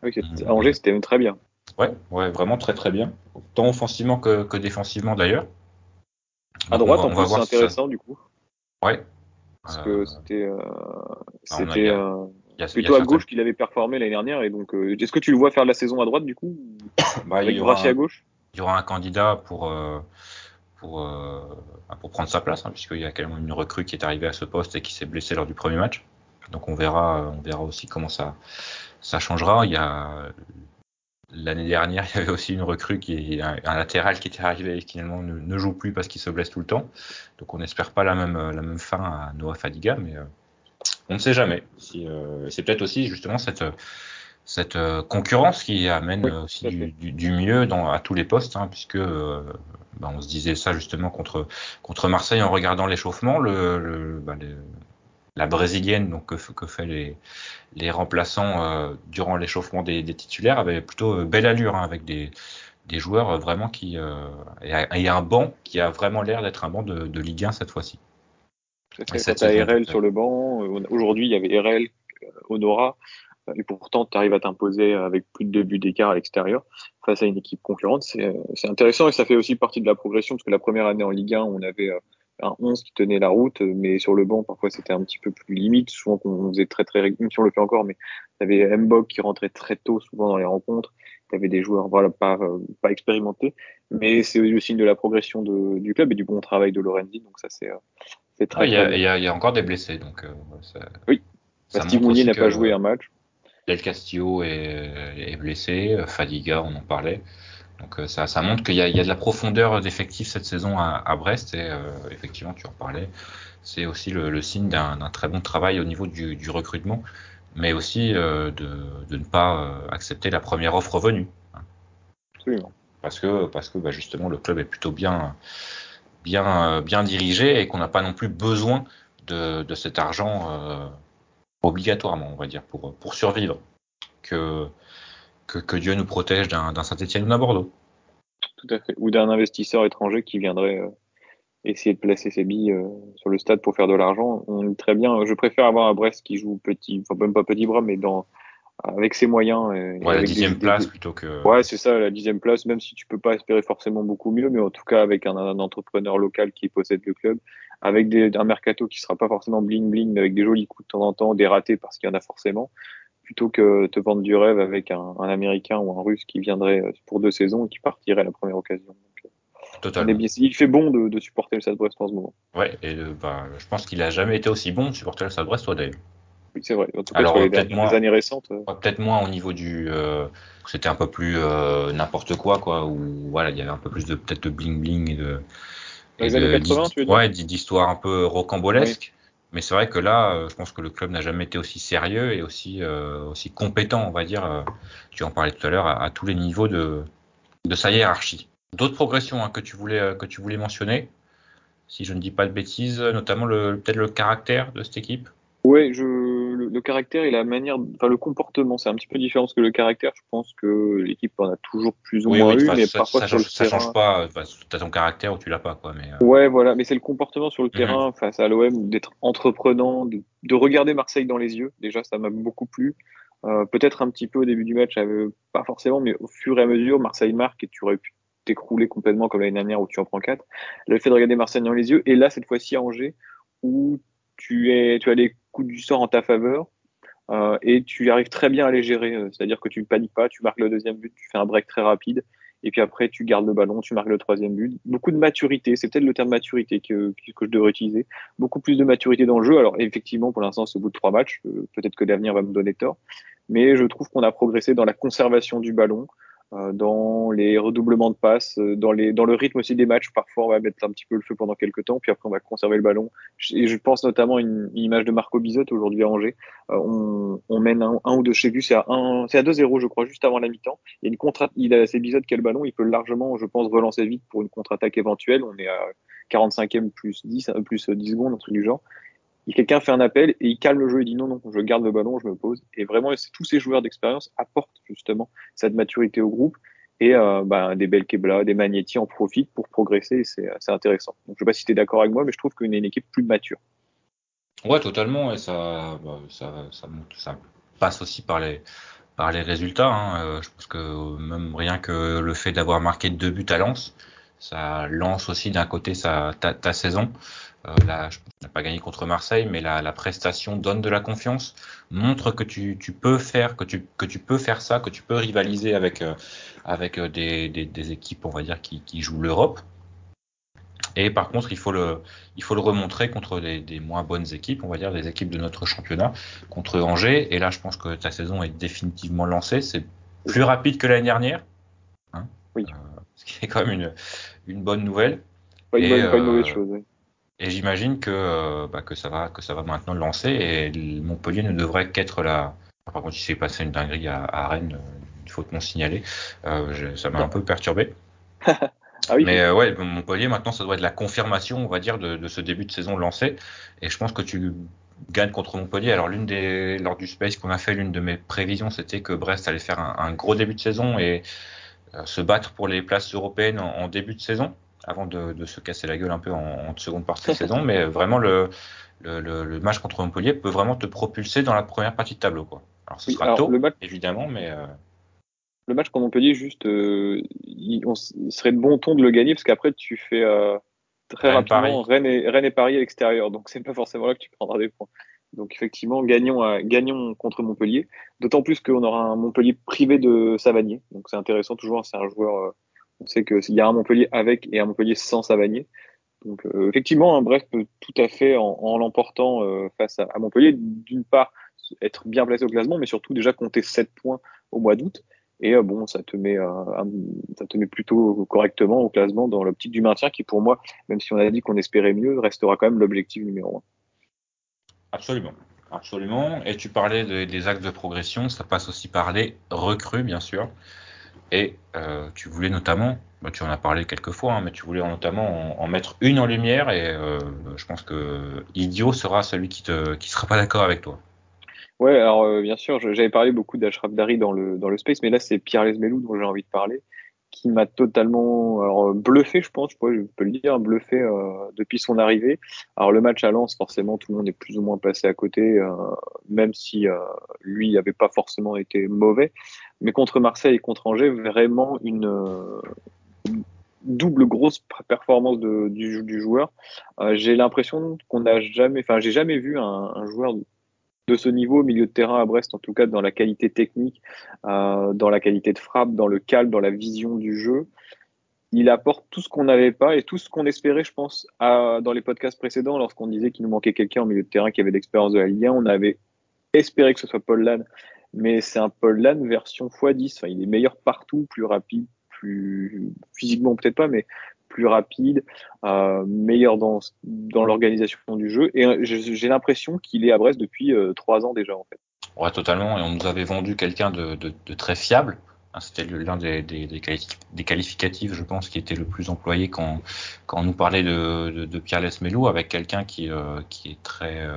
Oui, c'est- à Angers, c'était très bien. Ouais, ouais, vraiment très très bien. Tant offensivement que, que défensivement d'ailleurs. À droite, on va- on c'est voir ça- intéressant, du coup. Ouais. Parce Euh, que c'était euh, c'était euh, a- plutôt à gauche qu'il avait performé l'année dernière. Et donc, euh, est-ce que tu le vois faire la saison à droite, du coup Bah, Avec il, y aura Brachy à un, gauche? Il y aura un candidat pour, euh, pour, euh, pour prendre sa place, hein, puisqu'il y a quand même une recrue qui est arrivée à ce poste et qui s'est blessée lors du premier match. Donc on verra, on verra aussi comment ça, ça changera. Il y a l'année dernière, il y avait aussi une recrue qui est un, un latéral qui était arrivé et qui finalement ne, ne joue plus parce qu'il se blesse tout le temps. Donc on n'espère pas la même, la même fin à Noah Fadiga, mais on ne sait jamais. Si, euh, c'est peut-être aussi justement cette cette euh, concurrence qui amène Oui, euh, aussi du, fait. du, du mieux dans, à tous les postes, hein, puisque euh, bah, on se disait ça justement contre contre Marseille en regardant l'échauffement, le, le, bah, le- la brésilienne donc que, fait les les remplaçants euh, durant l'échauffement des, des titulaires avait plutôt euh, belle allure hein, avec des des joueurs euh, vraiment qui euh, et, un banc qui a vraiment l'air d'être un banc de, de Ligue 1 cette fois-ci. C'est Et ça, cette Quand t'as saison, RL sur le banc, euh, aujourd'hui, il y avait RL, euh, Honora, euh, et pourtant, tu arrives à t'imposer avec plus de deux buts d'écart à l'extérieur face à une équipe concurrente. C'est intéressant et ça fait aussi partie de la progression parce que la première année en Ligue 1, on avait un 11 qui tenait la route, mais sur le banc, parfois, c'était un petit peu plus limite. Souvent, qu'on faisait très, très, même si on le fait encore, mais t'avais Mbok qui rentrait très tôt, souvent dans les rencontres. T'avais des joueurs, voilà, pas, pas expérimentés. Mais c'est le signe de la progression de, du club et du bon travail de Lorenzi. Donc ça, c'est Ah, il y, a, y y encore des blessés, donc euh, ça, Oui. ça Steve Mounier n'a pas joué un match. Del Castillo est, est blessé, Fadiga, on en parlait. Donc euh, ça, ça montre qu'il y a, il y a de la profondeur d'effectifs cette saison à, à Brest et euh, effectivement tu en parlais. C'est aussi le, le signe d'un très bon travail au niveau du, du recrutement, mais aussi euh, de, de ne pas accepter la première offre venue. Absolument. Parce que, parce que bah, justement le club est plutôt bien, bien, euh, bien dirigé et qu'on n'a pas non plus besoin de, cet argent euh, obligatoirement, on va dire, pour, pour survivre, que, que, Dieu nous protège d'un Saint-Etienne ou d'un Bordeaux. Tout à fait. Ou d'un investisseur étranger qui viendrait euh, essayer de placer ses billes sur le stade pour faire de l'argent. On dit très bien. Je préfère avoir un Brest qui joue petit, enfin même pas petit bras, mais dans avec ses moyens. Et, Ouais, la dixième des- place des- plutôt que. Ouais, c'est ça, la dixième place, même si tu peux pas espérer forcément beaucoup mieux, mais en tout cas avec un, un entrepreneur local qui possède le club, avec des, un mercato qui sera pas forcément bling bling, mais avec des jolis coups de temps en temps, des ratés parce qu'il y en a forcément, plutôt que te vendre du rêve avec un, un américain ou un russe qui viendrait euh, pour deux saisons et qui partirait à la première occasion. Euh, Totalement. il fait bon de, de supporter le Stade Brest en ce moment. Ouais, et euh, bah, je pense qu'il a jamais été aussi bon de supporter le Stade Brestois d'ailleurs. Oui, c'est vrai. En tout cas, Alors, sur les euh, peut-être dernières moins. années récentes. euh, Peut-être moins au niveau du. euh, c'était un peu plus euh, n'importe quoi, quoi. Où voilà, il y avait un peu plus de peut-être de bling bling et de. Dans et les années de- 80, tu veux dire Ouais, d'histoires un peu rocambolesques. Mais c'est vrai que là, je pense que le club n'a jamais été aussi sérieux et aussi euh, aussi compétent, on va dire. tu en parlais tout à l'heure à, à tous les niveaux de de sa hiérarchie. D'autres progressions hein, que tu voulais que tu voulais mentionner, si je ne dis pas de bêtises, notamment peut-être le caractère de cette équipe? Ouais, je, le, caractère et la manière, enfin le comportement, c'est un petit peu différent parce que le caractère, je pense que l'équipe en a toujours plus ou Oui, moins oui, eu, mais ça, parfois ça, sur le change, ça terrain. change pas. Enfin, t'as ton caractère ou tu l'as pas, quoi. Mais euh, Ouais, voilà, mais c'est le comportement sur le Mhm. terrain face à l'OM, d'être entreprenant, de, de regarder Marseille dans les yeux. Déjà, ça m'a beaucoup plu. Euh, Peut-être un petit peu au début du match, euh, pas forcément, mais au fur et à mesure, Marseille marque et tu aurais pu t'écrouler complètement comme l'année dernière où tu en prends quatre. Le fait de regarder Marseille dans les yeux, et là, cette fois-ci à Angers, où tu, es, tu as les coups du sort en ta faveur, euh, et tu arrives très bien à les gérer. euh, C'est-à-dire que tu ne paniques pas, tu marques le deuxième but, tu fais un break très rapide, et puis après tu gardes le ballon, tu marques le troisième but. Beaucoup de maturité, c'est peut-être le terme maturité que, que, que je devrais utiliser. Beaucoup plus de maturité dans le jeu. Alors effectivement, pour l'instant, c'est au bout de trois matchs. euh, peut-être que l'avenir va me donner tort, mais je trouve qu'on a progressé dans la conservation du ballon. Euh, dans les redoublements de passes, euh, dans, les, dans le rythme aussi des matchs. Parfois, on va mettre un petit peu le feu pendant quelques temps, puis après, on va conserver le ballon. Et je pense notamment à une, une image de Marco Bizot aujourd'hui à Angers. Euh, on, on mène un, un ou deux chez c'est à, c'est à 2-0, je crois, juste avant la mi-temps. Il y a une contre il a ses Bizot qui a le ballon, il peut largement, je pense, relancer vite pour une contre-attaque éventuelle. On est à 45e plus 10, euh, plus 10 secondes, un truc du genre. Quelqu'un fait un appel et il calme le jeu, il dit non, non, je garde le ballon, je me pose. Et vraiment, tous ces joueurs d'expérience apportent justement cette maturité au groupe. Et euh, bah, des des Magnetti en profitent pour progresser c'est intéressant. Je sais pas si tu es d'accord avec moi, mais je trouve qu'on est une équipe plus mature. ouais, totalement. Et ça, bah, ça, ça, passe aussi par les par les résultats. hein. Euh, je pense que même rien que le fait d'avoir marqué deux buts à Lens, ça lance aussi d'un côté sa ta saison. Euh, là, je- n'a pas gagné contre Marseille, mais la, la prestation donne de la confiance, montre que tu, tu peux faire, que tu, que tu peux faire ça, que tu peux rivaliser avec, euh, avec euh, des, des, des équipes, on va dire, qui, qui jouent l'Europe. Et par contre, il faut le, il faut le remontrer contre des, des moins bonnes équipes, on va dire, des équipes de notre championnat, contre Angers. Et là, je pense que ta saison est définitivement lancée. C'est plus rapide que l'année dernière. Hein Oui. Euh, ce qui est quand même une, une bonne nouvelle. Pas une, bonne, pas une mauvaise chose. oui. Et j'imagine que, euh, bah, que ça va que ça va maintenant le lancer et Montpellier ne devrait qu'être la. Par contre, il s'est passé une dinguerie à, à Rennes, il faut non signaler. Euh, je- ça m'a un peu perturbé. Ah oui, Mais euh, ouais, Montpellier maintenant, ça doit être la confirmation, on va dire, de, de ce début de saison lancé. Et je pense que tu gagnes contre Montpellier. Alors l'une des lors du space qu'on a fait, l'une de mes prévisions, c'était que Brest allait faire un, un gros début de saison et euh, se battre pour les places européennes en, en début de saison, avant de, de se casser la gueule un peu en, en seconde partie de saison. Mais vraiment le, le, le, le match contre Montpellier peut vraiment te propulser dans la première partie de tableau, quoi. Alors ce Oui, sera alors, tôt, le match- évidemment, mais euh, le match contre Montpellier, juste, euh, il, on s- il serait de bon ton de le gagner parce qu'après, tu fais euh, très Rennes, rapidement. Rennes et, Rennes et Paris à l'extérieur. Donc, c'est pas forcément là que tu prendras des points. Donc, effectivement, gagnons, à- gagnons contre Montpellier. D'autant plus qu'on aura un Montpellier privé de Savanier. Donc, c'est intéressant toujours. C'est un joueur. On sait qu'il y a un Montpellier avec et un Montpellier sans Savanier. Donc, euh, effectivement, un Brest peut tout à fait, en, l'emportant euh, face à, Montpellier, d'une part, être bien placé au classement, mais surtout déjà compter 7 points au mois d'août. Et euh, bon, ça te met, ça te met plutôt correctement au classement dans l'optique du maintien, qui pour moi, même si on a dit qu'on espérait mieux, restera quand même l'objectif numéro un. Absolument. Absolument. Et tu parlais de- des axes de progression, ça passe aussi par les recrues, bien sûr. Et euh, tu voulais notamment, bah, tu en as parlé quelques fois, hein, mais tu voulais notamment en, mettre une en lumière. Et euh, je pense que Idiot sera celui qui qui sera pas d'accord avec toi. Ouais, alors euh, bien sûr, j'avais parlé beaucoup d'Ashraf Dari dans le, dans le space, mais là c'est Pierre Lesmelou dont j'ai envie de parler, qui m'a totalement bluffé, je pense, je peux le dire, bluffé depuis son arrivée. Alors le match à Lens, forcément, tout le monde est plus ou moins passé à côté, même si lui n'avait pas forcément été mauvais. Mais contre Marseille et contre Angers, vraiment une, double grosse performance du, joueur. j'ai l'impression qu'on n'a jamais, enfin j'ai jamais vu un, joueur de ce niveau au milieu de terrain à Brest, en tout cas dans la qualité technique, euh, dans la qualité de frappe, dans le calme, dans la vision du jeu. Il apporte tout ce qu'on n'avait pas et tout ce qu'on espérait, je pense, dans les podcasts précédents, lorsqu'on disait qu'il nous manquait quelqu'un au milieu de terrain qui avait l'expérience de la Ligue 1. On avait espéré que ce soit Paul Lann, mais c'est un Paul Lann version x10. Enfin, il est meilleur partout, plus rapide, plus physiquement peut-être pas, mais plus rapide, euh, meilleur dans, dans l'organisation du jeu. Et euh, j'ai l'impression qu'il est à Brest depuis euh, trois ans déjà, en fait. Ouais, totalement. Et on nous avait vendu quelqu'un de, de, très fiable. Hein, c'était l'un des, des, qualificatifs, je pense, qui était le plus employé quand, quand on nous parlait de, de, Pierre Lesmelou, avec quelqu'un qui, qui est très,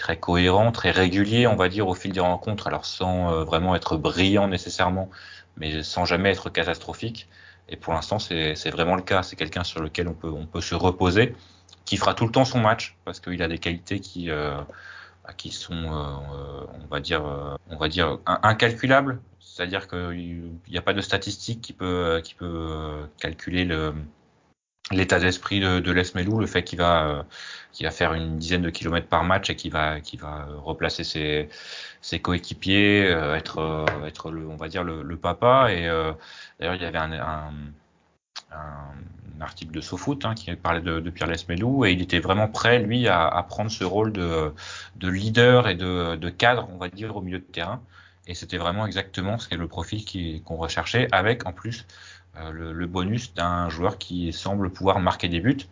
très cohérent, très régulier, on va dire, au fil des rencontres, alors sans vraiment être brillant nécessairement, mais sans jamais être catastrophique. Et pour l'instant, c'est vraiment le cas. C'est quelqu'un sur lequel on peut, se reposer, qui fera tout le temps son match parce qu'il a des qualités qui, euh, sont, euh, on va dire, euh, incalculables. C'est-à-dire qu'il n'y a pas de statistique qui peut calculer le, l'état d'esprit de, de Melou, le fait qu'il va, euh, qu'il va faire une dizaine de kilomètres par match et qu'il va, qu'il va replacer ses, ses coéquipiers, euh, être, euh, être le, on va dire le, le papa. Et d'ailleurs, il y avait un, un, un article de SoFoot hein, qui parlait de, de Pierre Lesmelou et il était vraiment prêt, lui, à, à prendre ce rôle de, de leader et de, de, cadre, on va dire, au milieu de terrain. Et c'était vraiment exactement ce qu'est le profil qu'on recherchait, avec en plus euh, le, le, bonus d'un joueur qui semble pouvoir marquer des buts.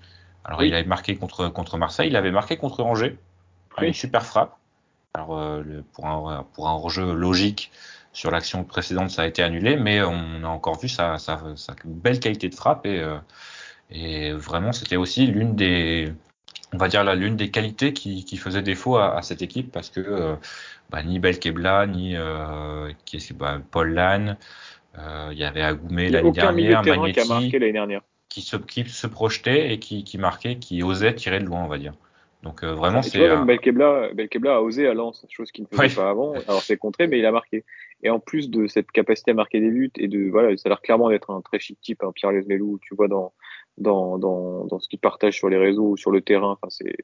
Alors il avait marqué contre, contre Marseille, il avait marqué contre Angers, oui. une super frappe. Alors euh, le, pour, un, pour un hors-jeu logique sur l'action précédente, ça a été annulé, mais on a encore vu sa, sa, sa belle qualité de frappe et, euh, et vraiment c'était aussi l'une des on va dire l'une des qualités qui, qui faisait défaut à, à, cette équipe parce que euh, bah, ni Belkebla ni euh, bah, Paul Lannes euh, il y avait Agoumé l'année dernière, Magnetti, qui a marqué l'année dernière. Qui se, qui se projetait et qui, qui marquait, qui osait tirer de loin, on va dire. Donc euh, vraiment, c'est. Euh... Belkebla, Belkebla a osé à Lens, chose qu'il ne faisait oui. pas avant. Alors c'est contré, mais il a marqué. Et en plus de cette capacité à marquer des buts et de voilà, ça a l'air clairement d'être un très chic type, hein, Pierre Lesmelou. Tu vois dans dans, dans, dans ce qu'il partage sur les réseaux ou sur le terrain. Enfin, c'est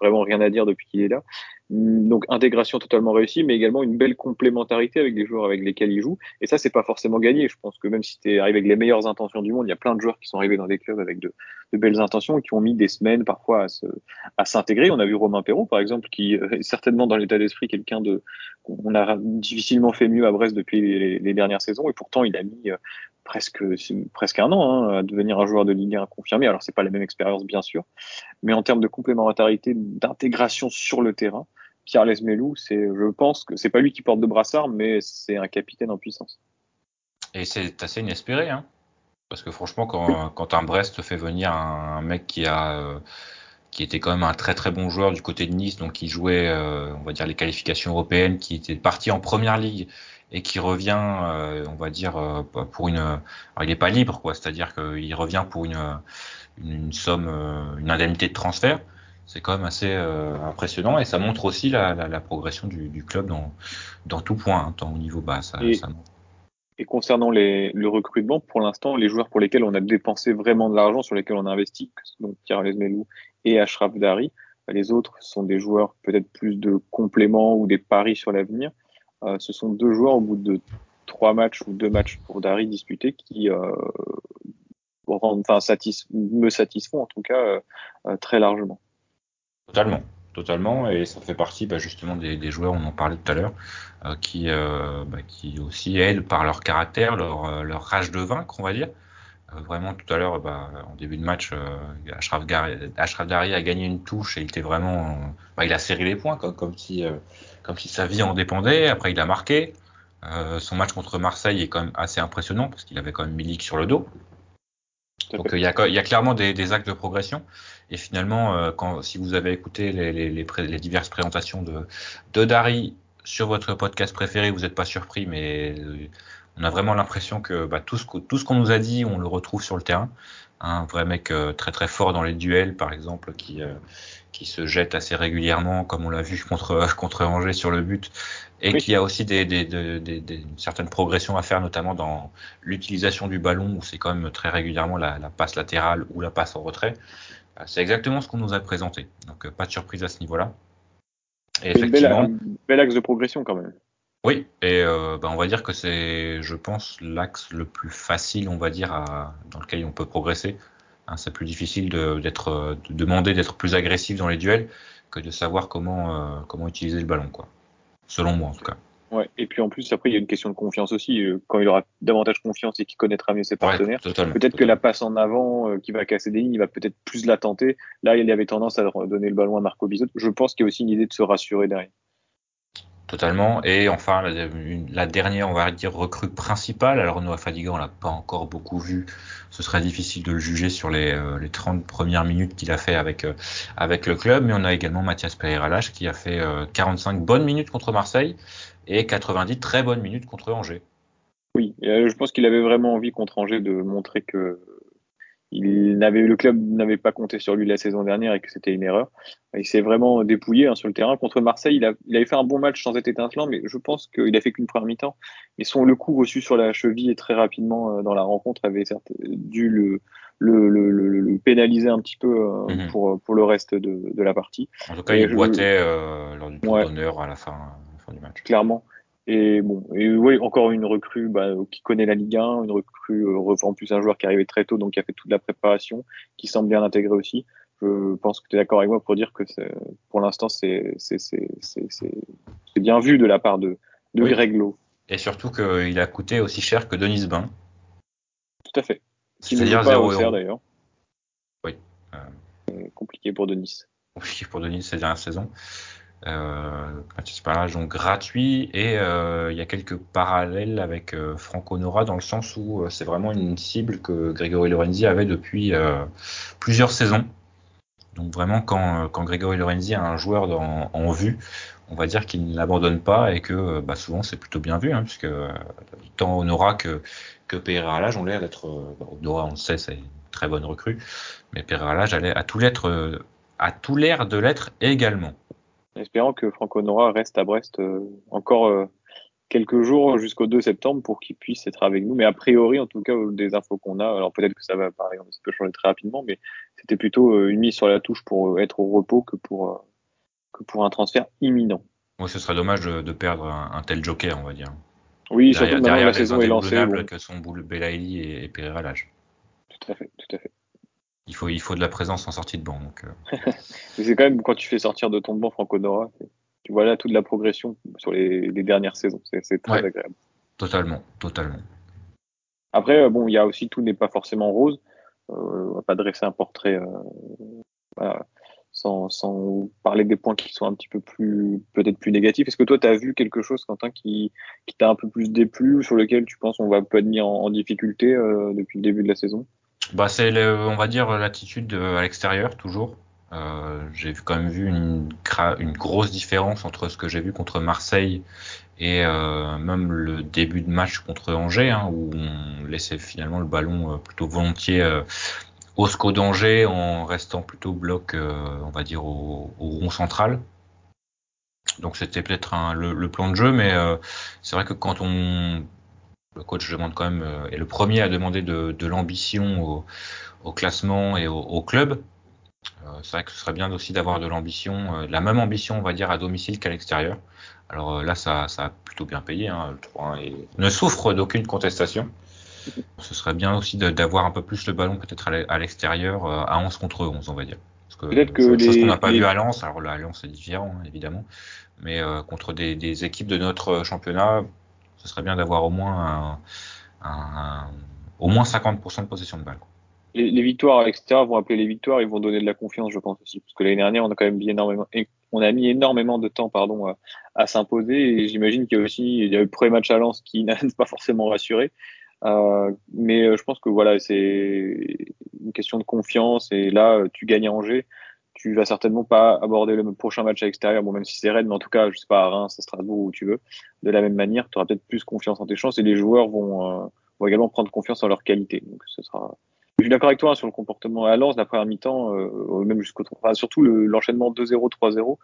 vraiment rien à dire depuis qu'il est là. Donc intégration totalement réussie, mais également une belle complémentarité avec les joueurs avec lesquels il joue. Et ça, c'est pas forcément gagné. Je pense que même si tu arrivé avec les meilleures intentions du monde, il y a plein de joueurs qui sont arrivés dans des clubs avec de, de belles intentions et qui ont mis des semaines parfois à s'intégrer. On a vu Romain Perrault, par exemple, qui est certainement dans l'état d'esprit quelqu'un de on a difficilement fait mieux à Brest depuis les, dernières saisons et pourtant il a mis presque presque un an hein, à devenir un joueur de Ligue 1 confirmé. Alors c'est pas la même expérience bien sûr, mais en termes de complémentarité, d'intégration sur le terrain, Pierre Lesmelou, c'est, je pense que c'est pas lui qui porte de brassard, mais c'est un capitaine en puissance. Et c'est assez inespéré, hein, parce que franchement, quand, quand un Brest fait venir un, mec qui a euh, qui était quand même un très très bon joueur du côté de Nice, donc qui jouait, euh, on va dire, les qualifications européennes, qui était parti en première ligue et qui revient, euh, on va dire, euh, pour une. Alors, il n'est pas libre, quoi, c'est-à-dire qu'il revient pour une, une, une somme, euh, une indemnité de transfert. C'est quand même assez euh, impressionnant et ça montre aussi la, la, la progression du, du, club dans, dans tout point, hein, tant au niveau bas. Ça, et, ça et concernant les, le recrutement, pour l'instant, les joueurs pour lesquels on a dépensé vraiment de l'argent, sur lesquels on a investi, donc Pierre Lesmelou et Ashraf Dari, les autres sont des joueurs peut-être plus de compléments ou des paris sur l'avenir. Euh, ce sont deux joueurs au bout de trois matchs ou deux matchs pour Dari disputés qui euh, me satisfont en tout cas euh, très largement. Totalement, totalement, et ça fait partie bah, justement des, joueurs, on en parlait tout à l'heure, euh, qui, euh, bah, qui aussi aident par leur caractère, leur, leur rage de vaincre, on va dire. Euh, vraiment, tout à l'heure, bah, en début de match, Ashraf, Dari a gagné une touche et il était vraiment, il a serré les points, comme, si comme si sa vie en dépendait. Après, il a marqué. Euh, son match contre Marseille est quand même assez impressionnant parce qu'il avait quand même Milik sur le dos. Donc il y, a, il y, a, clairement des, des, actes de progression. Et finalement, euh, quand, si vous avez écouté les, les, les, les diverses présentations de, de Dari sur votre podcast préféré, vous n'êtes pas surpris, mais euh, on a vraiment l'impression que bah, tout ce qu'on nous a dit, on le retrouve sur le terrain. Un vrai mec euh, très très fort dans les duels, par exemple, qui euh, qui se jette assez régulièrement, comme on l'a vu contre contre Angers sur le but, et qui a aussi des, des, des, des, certaines progressions à faire, notamment dans l'utilisation du ballon, où c'est quand même très régulièrement la, la, passe latérale ou la passe en retrait. C'est exactement ce qu'on nous a présenté, donc pas de surprise à ce niveau-là. Et effectivement, un bel axe de progression quand même. Oui, et euh, bah on va dire que c'est, je pense, l'axe le plus facile, on va dire, à, dans lequel on peut progresser. Hein, c'est plus difficile de, d'être, de demander d'être plus agressif dans les duels que de savoir comment, euh, comment utiliser le ballon, quoi. Selon moi, en tout cas. Ouais, et puis en plus, après, il y a une question de confiance aussi. Euh, quand il aura davantage confiance et qu'il connaîtra mieux ses partenaires, peut-être que la passe en avant euh, qui va casser des lignes, il va peut-être plus la tenter. Là, il avait tendance à donner le ballon à Marco Bizot. Je pense qu'il y a aussi une idée de se rassurer derrière. Totalement. Et enfin, la, dernière, on va dire, recrue principale. Alors, Noah Fadiga, on l'a pas encore beaucoup vu. Ce serait difficile de le juger sur les, euh, les 30 premières minutes qu'il a fait avec, euh, avec le club. Mais on a également Mathias pereira qui a fait 45 bonnes minutes contre Marseille et 90 très bonnes minutes contre Angers. Oui, je pense qu'il avait vraiment envie contre Angers de montrer que il n'avait le club n'avait pas compté sur lui la saison dernière et que c'était une erreur. Il s'est vraiment dépouillé hein, sur le terrain contre Marseille. Il, a, il, avait fait un bon match sans être étincelant, mais je pense qu'il a fait qu'une première mi-temps. Et son le coup reçu sur la cheville et très rapidement euh, dans la rencontre avait certes dû le le, le, le, pénaliser un petit peu euh, mhm. pour pour le reste de, de la partie. En tout cas, il boitait euh, lors du d'honneur à la fin, à la fin du match. Clairement. Et bon, et oui, encore une recrue bah, qui connaît la Ligue 1, une recrue euh, en plus un joueur qui est arrivé très tôt, donc qui a fait toute la préparation, qui semble bien intégré aussi. Je pense que tu es d'accord avec moi pour dire que pour l'instant c'est bien vu de la part de, de Greg Lowe. Et surtout qu'il a coûté aussi cher que Denis Bain. Tout à fait. C'est-à-dire 0 euros. d'ailleurs. Oui. Euh... Compliqué pour Denis. Compliqué pour Denis cette dernière saison. Euh, donc gratuit et euh, il y a quelques parallèles avec euh, Franco Nora dans le sens où euh, c'est vraiment une cible que Grégory Lorenzi avait depuis euh, plusieurs saisons. Donc vraiment quand, quand Grégory Lorenzi a un joueur dans, en vue, on va dire qu'il ne l'abandonne pas et que bah, souvent c'est plutôt bien vu, hein, puisque tant Honora que, que Pereira ont l'air d'être. Bah, Honora on le sait, c'est une très bonne recrue, mais Pereira a tout l'air de l'être également espérant que Franco Nora reste à Brest euh, encore euh, quelques jours jusqu'au 2 septembre pour qu'il puisse être avec nous. Mais a priori, en tout cas, des infos qu'on a, alors peut-être que ça va, par exemple, ça peut changer très rapidement, mais c'était plutôt euh, une mise sur la touche pour être au repos que pour, que pour un transfert imminent. Oui, ce serait dommage de, perdre un, tel joker, on va dire. Oui, surtout derrière, la saison est lancée. que sont Belaïli et, et Pereira Lage. Tout à fait, tout à fait il faut, il faut de la présence en sortie de banc. Donc, euh. c'est quand même quand tu fais sortir de ton banc Franco Nora, tu vois là toute la progression sur les, les dernières saisons. C'est très agréable. Totalement, totalement. Après, euh, bon, il y a aussi tout n'est pas forcément rose. Euh, on va pas dresser un portrait euh, voilà, sans, sans parler des points qui sont un petit peu plus peut-être plus négatifs. Est-ce que toi, tu as vu quelque chose, Quentin, qui, qui t'a un peu plus déplu ou sur lequel tu penses on va peut être mis en, en difficulté depuis le début de la saison? Bah, c'est, on va dire, l'attitude à l'extérieur, toujours. Euh, j'ai quand même vu une, une, grosse différence entre ce que j'ai vu contre Marseille et euh, même le début de match contre Angers, hein, où on laissait finalement le ballon euh, plutôt volontiers euh, au SCO d'Angers en restant plutôt bloc, euh, on va dire, au, au, rond central. Donc c'était peut-être le, le, plan de jeu, mais c'est vrai que quand on le coach demande quand même euh, est le premier à demander de, de l'ambition au, classement et au, club. Euh, c'est vrai que ce serait bien aussi d'avoir de l'ambition, euh, la même ambition, on va dire, à domicile qu'à l'extérieur. Alors là, ça, ça a plutôt bien payé. Hein, le 3 et ne souffre d'aucune contestation. Ce serait bien aussi d'avoir un peu plus le ballon peut-être à l'extérieur, à 11 contre 11, on va dire. Peut-être que les, chose qu'on n'a pas vu à Lens. Alors là, à Lens, c'est différent, hein, évidemment. Mais contre des, des, équipes de notre championnat, ce serait bien d'avoir au moins au moins 50% de possession de balle. Les, victoires l'extérieur vont appeler les victoires, ils vont donner de la confiance, je pense aussi, parce que l'année dernière, on a quand même mis énormément, on a mis énormément de temps, pardon, à, s'imposer. Et j'imagine qu'il y a aussi, le premier match à Lens qui n'a pas forcément rassuré. Euh, mais euh, je pense que voilà, c'est une question de confiance. Et là, tu gagnes à Angers, tu vas certainement pas aborder le prochain match à l'extérieur, bon, même si c'est raide, mais en tout cas, je sais pas, à Reims, à Strasbourg, où tu veux. De la même manière, tu auras peut-être plus confiance en tes chances et les joueurs vont, euh, vont également prendre confiance en leur qualité. Donc, ce sera. Je suis d'accord avec toi hein, sur le comportement à Lens, la première mi-temps, euh, même jusqu'au, enfin, surtout l'enchaînement 2-0, 3-0.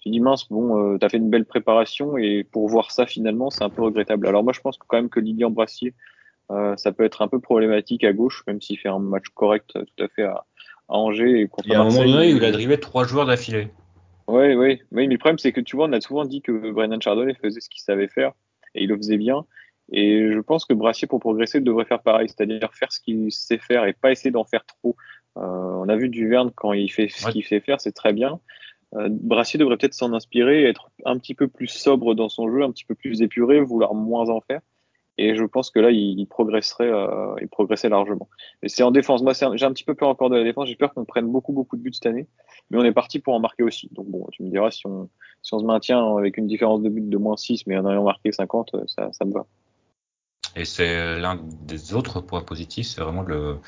Tu dis mince, bon, euh, t'as fait une belle préparation et pour voir ça finalement, c'est un peu regrettable. Alors moi, je pense quand même que Lilian Brassier, euh, ça peut être un peu problématique à gauche, même s'il fait un match correct tout à fait à, à Angers et contre Il y a un moment donné il a drivé trois joueurs d'affilée. Ouais. Oui, mais le problème, c'est que tu vois, on a souvent dit que Brennan Chardonnay faisait ce qu'il savait faire et il le faisait bien. Et je pense que Brassier, pour progresser, devrait faire pareil, c'est-à-dire faire ce qu'il sait faire et pas essayer d'en faire trop. Euh, on a vu Duverne quand il fait ce Ouais. qu'il sait faire, c'est très bien. Euh, Brassier devrait peut-être s'en inspirer, être un petit peu plus sobre dans son jeu, un petit peu plus épuré, vouloir moins en faire. Et je pense que là, il, il progresserait, euh, largement. Mais c'est en défense. Moi, j'ai un petit peu peur encore de la défense. J'ai peur qu'on prenne beaucoup, beaucoup de buts cette année. Mais on est parti pour en marquer aussi. Donc bon, tu me diras si on, si on se maintient avec une différence de but de moins 6, mais en ayant marqué 50, euh, ça, ça me va. Et c'est l'un des autres points positifs, c'est vraiment le,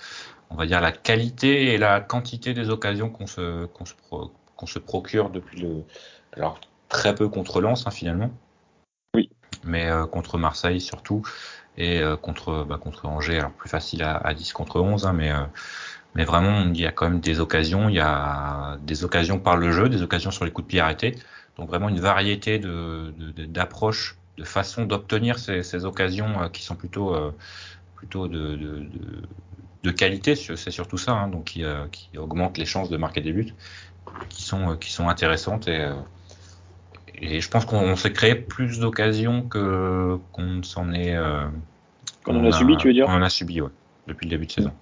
on va dire la qualité et la quantité des occasions qu'on se, qu'on se procure depuis le, alors très peu contre Lens hein, finalement. Mais euh, contre Marseille surtout et euh, contre, bah, contre Angers, alors plus facile à, à 10 contre 11, hein, mais euh, mais vraiment il y a quand même des occasions, il y a des occasions par le jeu, des occasions sur les coups de pied arrêtés, donc vraiment une variété de de- de- d'approches, de, façons d'obtenir ces, occasions qui sont plutôt plutôt de, de, qualité, c'est surtout ça, hein, donc qui, qui augmente les chances de marquer des buts, qui sont qui sont intéressantes et et je pense qu'on s'est créé plus d'occasions que qu'on s'en est euh, Qu'on en a subi, tu veux dire qu'on en a subi, ouais, depuis le début de saison.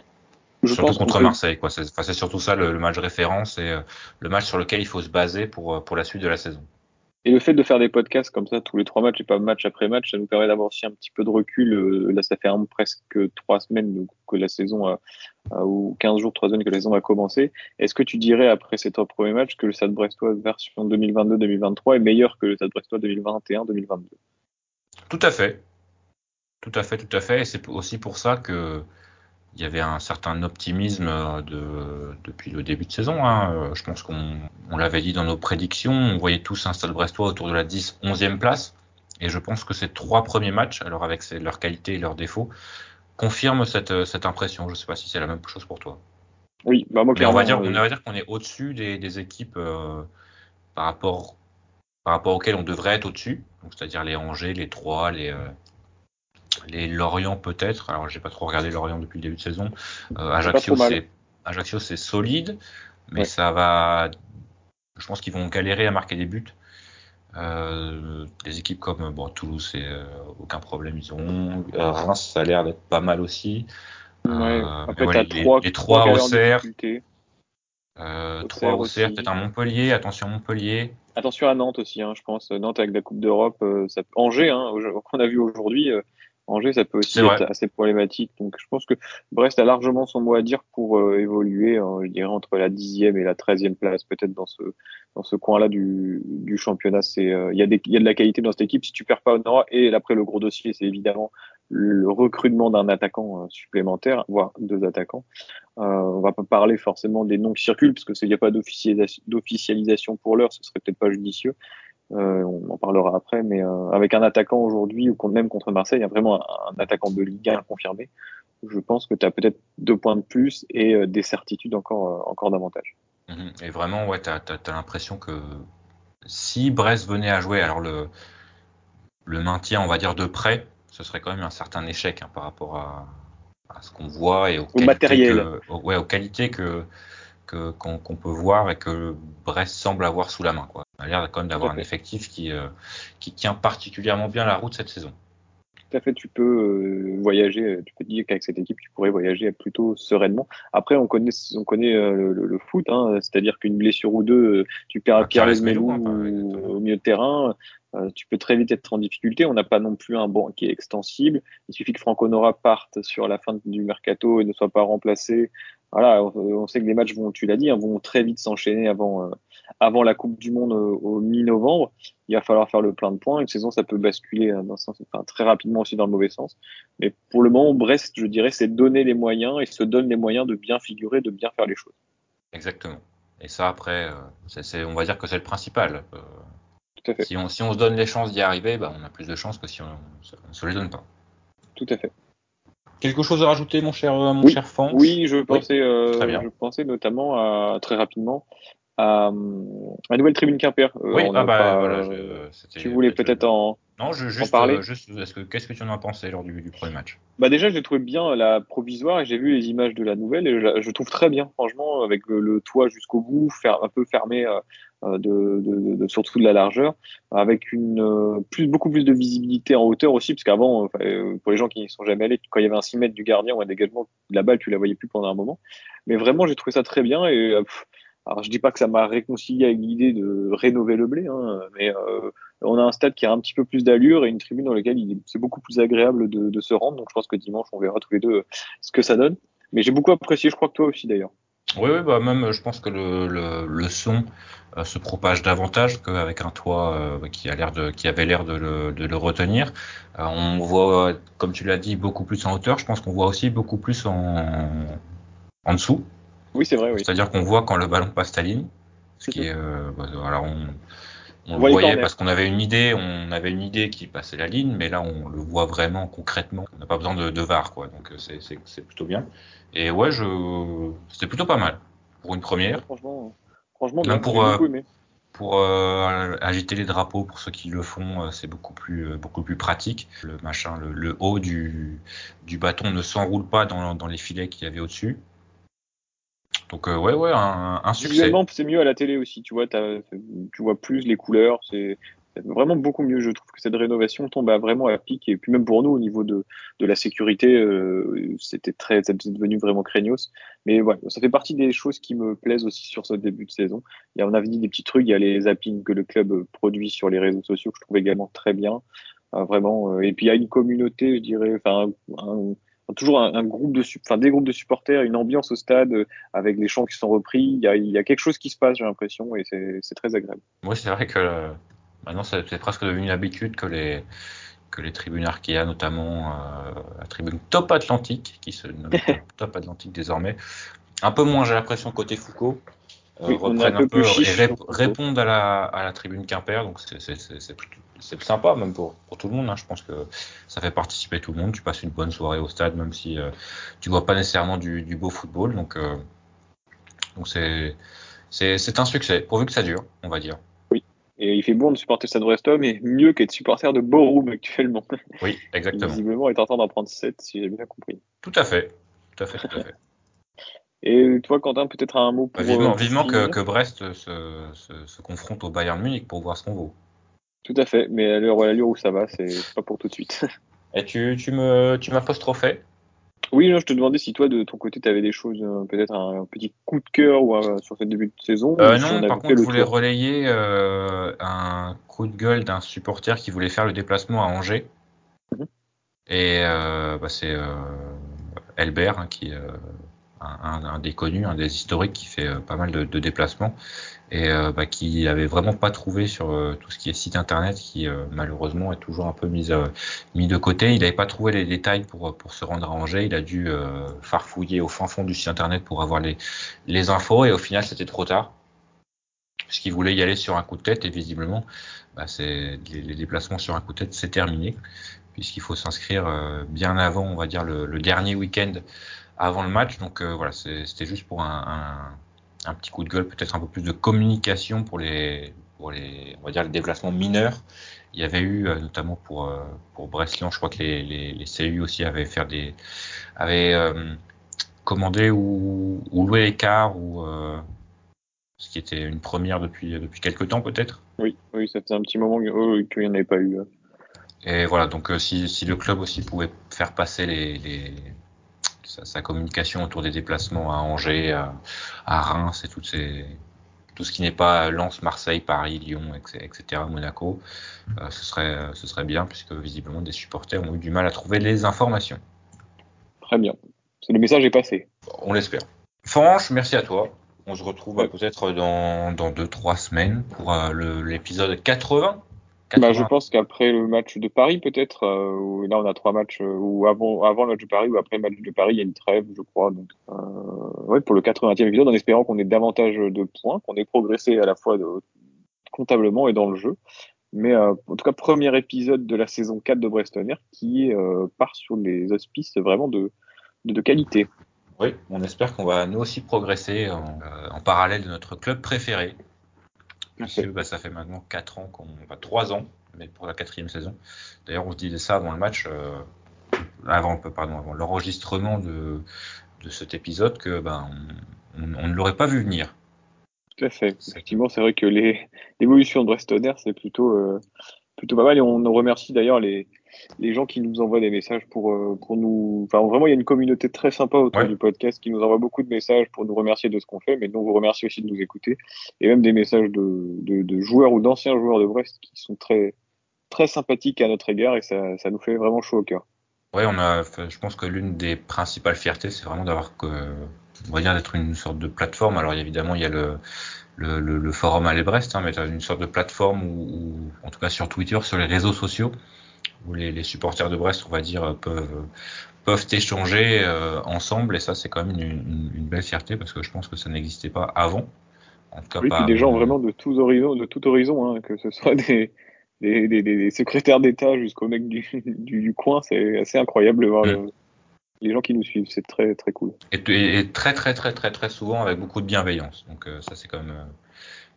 Je surtout pense contre Marseille, quoi. C'est surtout ça le, le match référence et euh, le match sur lequel il faut se baser pour euh, pour la suite de la saison. Et le fait de faire des podcasts comme ça tous les trois matchs et pas match après match, ça nous permet d'avoir aussi un petit peu de recul. Euh, Là, ça fait presque trois semaines que la saison a- ou 15 jours, trois semaines que la saison a commencé. Est-ce que tu dirais après ces trois premiers matchs que le Stade Brestois version 2022-2023 est meilleur que le Stade Brestois 2021-2022 Tout à fait. Tout à fait, tout à fait. Et c'est aussi pour ça que il y avait un certain optimisme euh, de, depuis le début de saison. Hein. Euh, Je pense qu'on on l'avait dit dans nos prédictions. On voyait tous un Stade Brestois autour de la 10, 11e place. Et je pense que ces trois premiers matchs, alors avec ses- leurs qualités et leurs défauts, confirment cette, euh, cette impression. Je sais pas si c'est la même chose pour toi. Oui, bah moi Mais on va dire, on va dire qu'on est au-dessus des, des équipes euh, par rapport par rapport auxquelles on devrait être au-dessus. C'est-à-dire les Angers, les Troyes, les euh, les Lorient peut-être. Alors j'ai pas trop regardé Lorient depuis le début de saison. Euh, Ajaccio c'est Ajaccio c'est solide, mais Ouais. ça va. Je pense qu'ils vont galérer à marquer des buts. Euh, des équipes comme bon Toulouse c'est euh, aucun problème ils. Euh, Reims ça a l'air d'être pas mal aussi. ouais. Après, ouais, les- trois, les trois Auxerre. Euh, Auxerre 3 Auxerre, aussi. peut-être un Montpellier, attention Montpellier. Attention à Nantes aussi, hein, je pense. Nantes avec la Coupe d'Europe, ça. Angers, hein, qu'on a vu aujourd'hui, Angers, ça peut aussi être assez problématique. Donc, je pense que Brest a largement son mot à dire pour euh, évoluer, euh, je dirais, entre la dixième et la treizième place, peut-être dans ce dans ce coin-là du, du championnat. C'est, euh, il y a des, y a de la qualité dans cette équipe. Si tu perds pas au Nord, et après le gros dossier, c'est évidemment le recrutement d'un attaquant euh, supplémentaire, voire deux attaquants. Euh, on va pas parler forcément des noms qui circulent, parce que s'il n'y a pas d'officialisation pour l'heure, ce serait peut-être pas judicieux. Euh, on en parlera après, mais euh, avec un attaquant aujourd'hui, ou même contre Marseille, il y a vraiment un, un attaquant de Ligue 1 confirmé. Je pense que tu as peut-être deux points de plus et euh, des certitudes encore, encore davantage. Mhm. Et vraiment, ouais, t'as, t'as, t'as l'impression que si Brest venait à jouer, alors le, le maintien, on va dire de près, ce serait quand même un certain échec hein, par rapport à, à ce qu'on voit et aux qualités matériel. que- aux- ouais, aux qualités que, qu'on peut voir et que Brest semble avoir sous la main. On a l'air quand même d'avoir un effectif qui, euh, qui tient particulièrement bien la route cette saison. Tout à fait, tu peux euh, voyager, tu peux dire qu'avec cette équipe, tu pourrais voyager plutôt sereinement. Après, on connaît, on connaît euh, le, foot, hein, c'est-à-dire qu'une blessure ou deux, euh, tu perds Ah, Pierre Lesmelou au milieu de terrain, euh, tu peux très vite être en difficulté. On n'a pas non plus un banc qui est extensible. Il suffit que Franco Nora parte sur la fin du mercato et ne soit pas remplacé. Voilà, on, on sait que les matchs vont, tu l'as dit, hein, vont très vite s'enchaîner avant, euh, avant la Coupe du Monde euh, au mi-novembre. Il va falloir faire le plein de points. Une saison, ça peut basculer euh, d'un sens, enfin, très rapidement aussi dans le mauvais sens. Mais pour le moment, Brest, je dirais, c'est donner les moyens et se donne les moyens de bien figurer, de bien faire les choses. Exactement. Et ça, après, euh, on va dire que c'est le principal. Tout à fait. si, on, si on se donne les chances d'y arriver, bah, on a plus de chances que si on ne se les donne pas. Tout à fait. Quelque chose à rajouter, mon cher, mon Oui. cher Fanch Oui, je pensais, euh, je pensais notamment à, très rapidement à, euh, la nouvelle tribune Quimper. Euh, Oui, ah bah, pas- voilà, je- tu voulais peut-être en. Non, je, juste, parler euh, juste est-ce que, qu'est-ce que tu en as pensé lors du, du premier match? Bah déjà, j'ai trouvé bien la provisoire et j'ai vu les images de la nouvelle et je, je trouve très bien, franchement, avec le, le toit jusqu'au bout, faire un peu fermé euh, euh, de, de, de- surtout de la largeur, avec une euh, plus beaucoup plus de visibilité en hauteur aussi, parce qu'avant, pour les gens qui n'y sont jamais allés, quand il y avait un 6 mètres du gardien ou un dégagement de la balle, tu la voyais plus pendant un moment. Mais vraiment, j'ai trouvé ça très bien et pff, alors je dis pas que ça m'a réconcilié avec l'idée de rénover le blé, hein, mais euh, on a un stade qui a un petit peu plus d'allure et une tribune dans laquelle c'est beaucoup plus agréable de, se rendre. Donc je pense que dimanche, on verra tous les deux ce que ça donne. Mais j'ai beaucoup apprécié, je crois que toi aussi d'ailleurs. Oui, oui, bah même, je pense que le, son euh, se propage davantage qu'avec un toit euh, qui avait l'air de le, retenir. Euh, on voit, comme tu l'as dit, beaucoup plus en hauteur. Je pense qu'on voit aussi beaucoup plus en, en dessous. Oui, c'est vrai, oui. C'est-à-dire qu'on voit quand le ballon passe ta ligne. Ce qui est, euh, bah, on, on On le voyait parce qu'on avait une idée, on avait une idée qui passait la ligne, mais là on le voit vraiment concrètement. On n'a pas besoin de, de VAR, quoi. Donc euh, c'est, plutôt bien. Et ouais, je, c'était plutôt pas mal pour une première. Franchement, franchement, Même pour, euh, beaucoup aimé. Pour euh, agiter les drapeaux, pour ceux qui le font, c'est beaucoup plus beaucoup plus pratique. Le machin, le, le haut du, du bâton ne s'enroule pas dans, dans les filets qu'il y avait au-dessus. Donc euh, ouais ouais un, un succès. Visuellement, c'est mieux à la télé aussi. Tu vois, tu vois plus les couleurs. C'est vraiment beaucoup mieux. Je trouve que cette rénovation tombe à vraiment à pic. Et puis même pour nous, au niveau de, de la sécurité, euh, c'était très, c'est devenu vraiment craignos. Mais voilà, ça fait partie des choses qui me plaisent aussi sur ce début de saison. Il y a, on avait dit des petits trucs. Il y a les zappings que le club produit sur les réseaux sociaux que je trouve également très bien. Euh, vraiment. euh, Et puis il y a une communauté, je dirais, enfin, un- toujours un, un groupe de, enfin des groupes de supporters, une ambiance au stade euh, avec les chants qui sont repris. Il y a, il y a quelque chose qui se passe, j'ai l'impression, et c'est très agréable. Oui c'est vrai que euh, maintenant c'est presque devenu une habitude que les que les tribunes Arkea, notamment euh, la tribune Top Atlantique, qui se nomme Top Atlantique désormais, un peu moins j'ai l'impression côté Foucault, Oui, est un reprennent peu un peu, plus et répondent à la, à la tribune Quimper, donc c'est- c'est c'est- c'est plutôt- c'est sympa même pour, pour tout le monde. hein. Je pense que ça fait participer tout le monde. Tu passes une bonne soirée au stade, même si euh, tu vois pas nécessairement du, du beau football. Donc euh, donc c'est c'est c'est un succès, pourvu que ça dure, on va dire. Et il fait bon de supporter Stade Brestois, mais mieux qu'être supporter de Borum actuellement. Oui, exactement. visiblement est en train d'en prendre 7, si j'ai bien compris. Tout à fait. Tout à fait, tout à fait. Et toi, Quentin, peut-être un mot pour. Bah, vivement euh, pour vivement que, finir que Brest se, se, se confronte au Bayern Munich pour voir ce qu'on vaut. Tout à fait, mais à l'heure où ça va, c'est pas pour tout de suite. Et tu, tu me tu m'apostrophais? Oui, non, je te demandais si toi, de ton côté, tu avais des choses, euh, peut-être un, petit coup de cœur ou, euh, sur ce début de saison. Euh, si non, par contre, je voulais tour. relayer euh, un coup de gueule d'un supporter qui voulait faire le déplacement à Angers. Mhm. Et euh, bah, c'est euh, Elbert, hein, qui euh, un, des connus, un des historiques, qui fait euh, pas mal de, déplacements et euh, bah, qui avait vraiment pas trouvé sur euh, tout ce qui est site internet, qui malheureusement est toujours un peu mis, de côté. Il n'avait pas trouvé les détails pour, se rendre à Angers. Il a dû farfouiller au fin fond du site internet pour avoir les, infos et au final c'était trop tard puisqu'il voulait y aller sur un coup de tête et visiblement bah, les, déplacements sur un coup de tête c'est terminé puisqu'il faut s'inscrire bien avant on va dire le, le dernier week-end avant le match donc euh, voilà c'était juste pour un, un, un petit coup de gueule peut-être un peu plus de communication pour les pour les on va dire les déplacements mineurs il y avait eu euh, notamment pour euh, pour Brest-Lyon je crois que les, les, les CU aussi avaient fait des avaient commandé ou, ou loué les cars ou ce qui était une première depuis depuis quelques temps peut-être. Oui, oui, ça faisait un petit moment euh, qu'il n'y en avait pas eu. Et voilà, donc si, si le club aussi pouvait faire passer les, les sa, sa communication autour des déplacements à Angers, à, à Reims et toutes ces tout ce qui n'est pas Lens, Marseille, Paris, Lyon, etc., Monaco, euh, ce serait ce serait bien puisque visiblement des supporters ont eu du mal à trouver les informations. Très bien. Le message est passé. On l'espère. Franche, merci à toi. On se retrouve Ouais. euh, peut-être dans, dans deux, trois semaines pour euh, l'épisode 80 Bah, je pense qu'après le match de Paris, peut-être, euh, où là on a trois matchs, euh, ou avant, avant le match de Paris ou après le match de Paris, il y a une trêve, je crois. Donc, euh, ouais, pour le 80e épisode, en espérant qu'on ait davantage de points, qu'on ait progressé à la fois de, comptablement et dans le jeu. Mais euh, en tout cas, premier épisode de la saison 4 de Brestonner qui euh, part sur les auspices vraiment de, de, de qualité. Oui, on espère qu'on va nous aussi progresser en, euh, en parallèle de notre club préféré. Puisque, bah, ça fait maintenant 4 ans qu'on. Enfin 3 ans, mais pour la quatrième saison. D'ailleurs, on se disait ça avant le match, euh, avant, pardon, avant l'enregistrement de, de cet épisode, que ben, on, on, on ne l'aurait pas vu venir. Tout à fait. Effectivement, c'est vrai que les- l'évolution de Brestonner, c'est plutôt, euh, plutôt pas mal. Et on remercie d'ailleurs les, les gens qui nous envoient des messages pour, euh, pour nous. Enfin, vraiment, il y a une communauté très sympa autour Ouais. du podcast qui nous envoie beaucoup de messages pour nous remercier de ce qu'on fait. Mais nous, on vous remercie aussi de nous écouter. Et même des messages de, de, de joueurs ou d'anciens joueurs de Brest qui sont très, très sympathiques à notre égard. Et ça, ça nous fait vraiment chaud au cœur. Ouais, on a, je pense que l'une des principales fiertés, c'est vraiment d'avoir que, on va dire d'être une sorte de plateforme. Alors évidemment, il y a le, le, le, le forum à Brest, hein, mais une sorte de plateforme où, où, en tout cas sur Twitter, sur les réseaux sociaux, où les, les supporters de Brest, on va dire, peuvent peuvent échanger euh, ensemble. Et ça, c'est quand même une, une, une belle fierté parce que je pense que ça n'existait pas avant. En tout cas, Oui, pas puis des gens vraiment de tous horizons, de tout horizon, hein, que ce soit des, des, des, des secrétaires d'État jusqu'au mec du, du, du coin, c'est assez incroyable de voir Mm. le- les gens qui nous suivent. C'est très très cool. et, très très très très très souvent avec beaucoup de bienveillance. Donc euh, ça c'est quand même euh,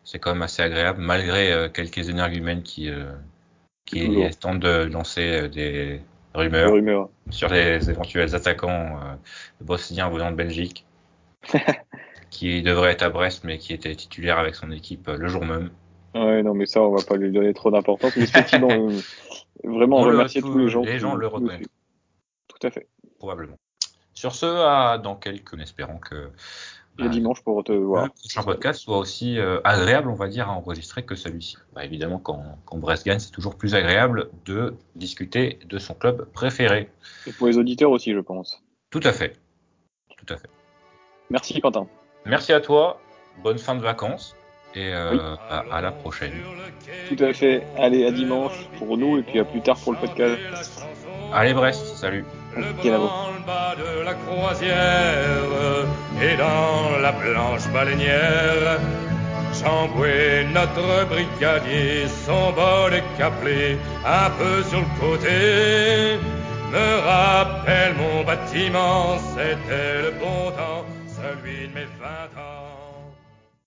c'est quand même assez agréable malgré euh, quelques énergumènes qui euh, qui Toujours. tentent de lancer euh, des rumeurs rumeurs. sur les éventuels attaquants euh, bosniens venant de Belgique qui devrait être à Brest mais qui était titulaire avec son équipe euh, le jour même. Ouais, non, mais ça, on va pas lui donner trop d'importance. Mais effectivement, euh, vraiment, on On le- remercie tous les gens. les gens le reconnaissent. Tout à fait. probablement. Sur ce, à dans quelques, en espérant que Et bah, dimanche pour te le voir. prochain podcast soit aussi euh, agréable, on va dire, à enregistrer que celui-ci. Bah, évidemment, quand, quand Brest gagne, c'est toujours plus agréable de discuter de son club préféré. Et pour les auditeurs aussi, je pense. Tout à fait. Tout à fait. Merci, Quentin. Merci à toi. Bonne fin de vacances. Et euh, Oui. à, à la prochaine. Tout à fait. Allez, à dimanche pour nous et puis à plus tard pour le podcast. Allez Brest, salut. Le Quel amour. branle-bas de la croisière et dans la blanche baleinière, Chamboué, notre brigadier, son bol est caplé un peu sur le côté. Me rappelle mon bâtiment, c'était le bon temps, celui de mes vingt ans.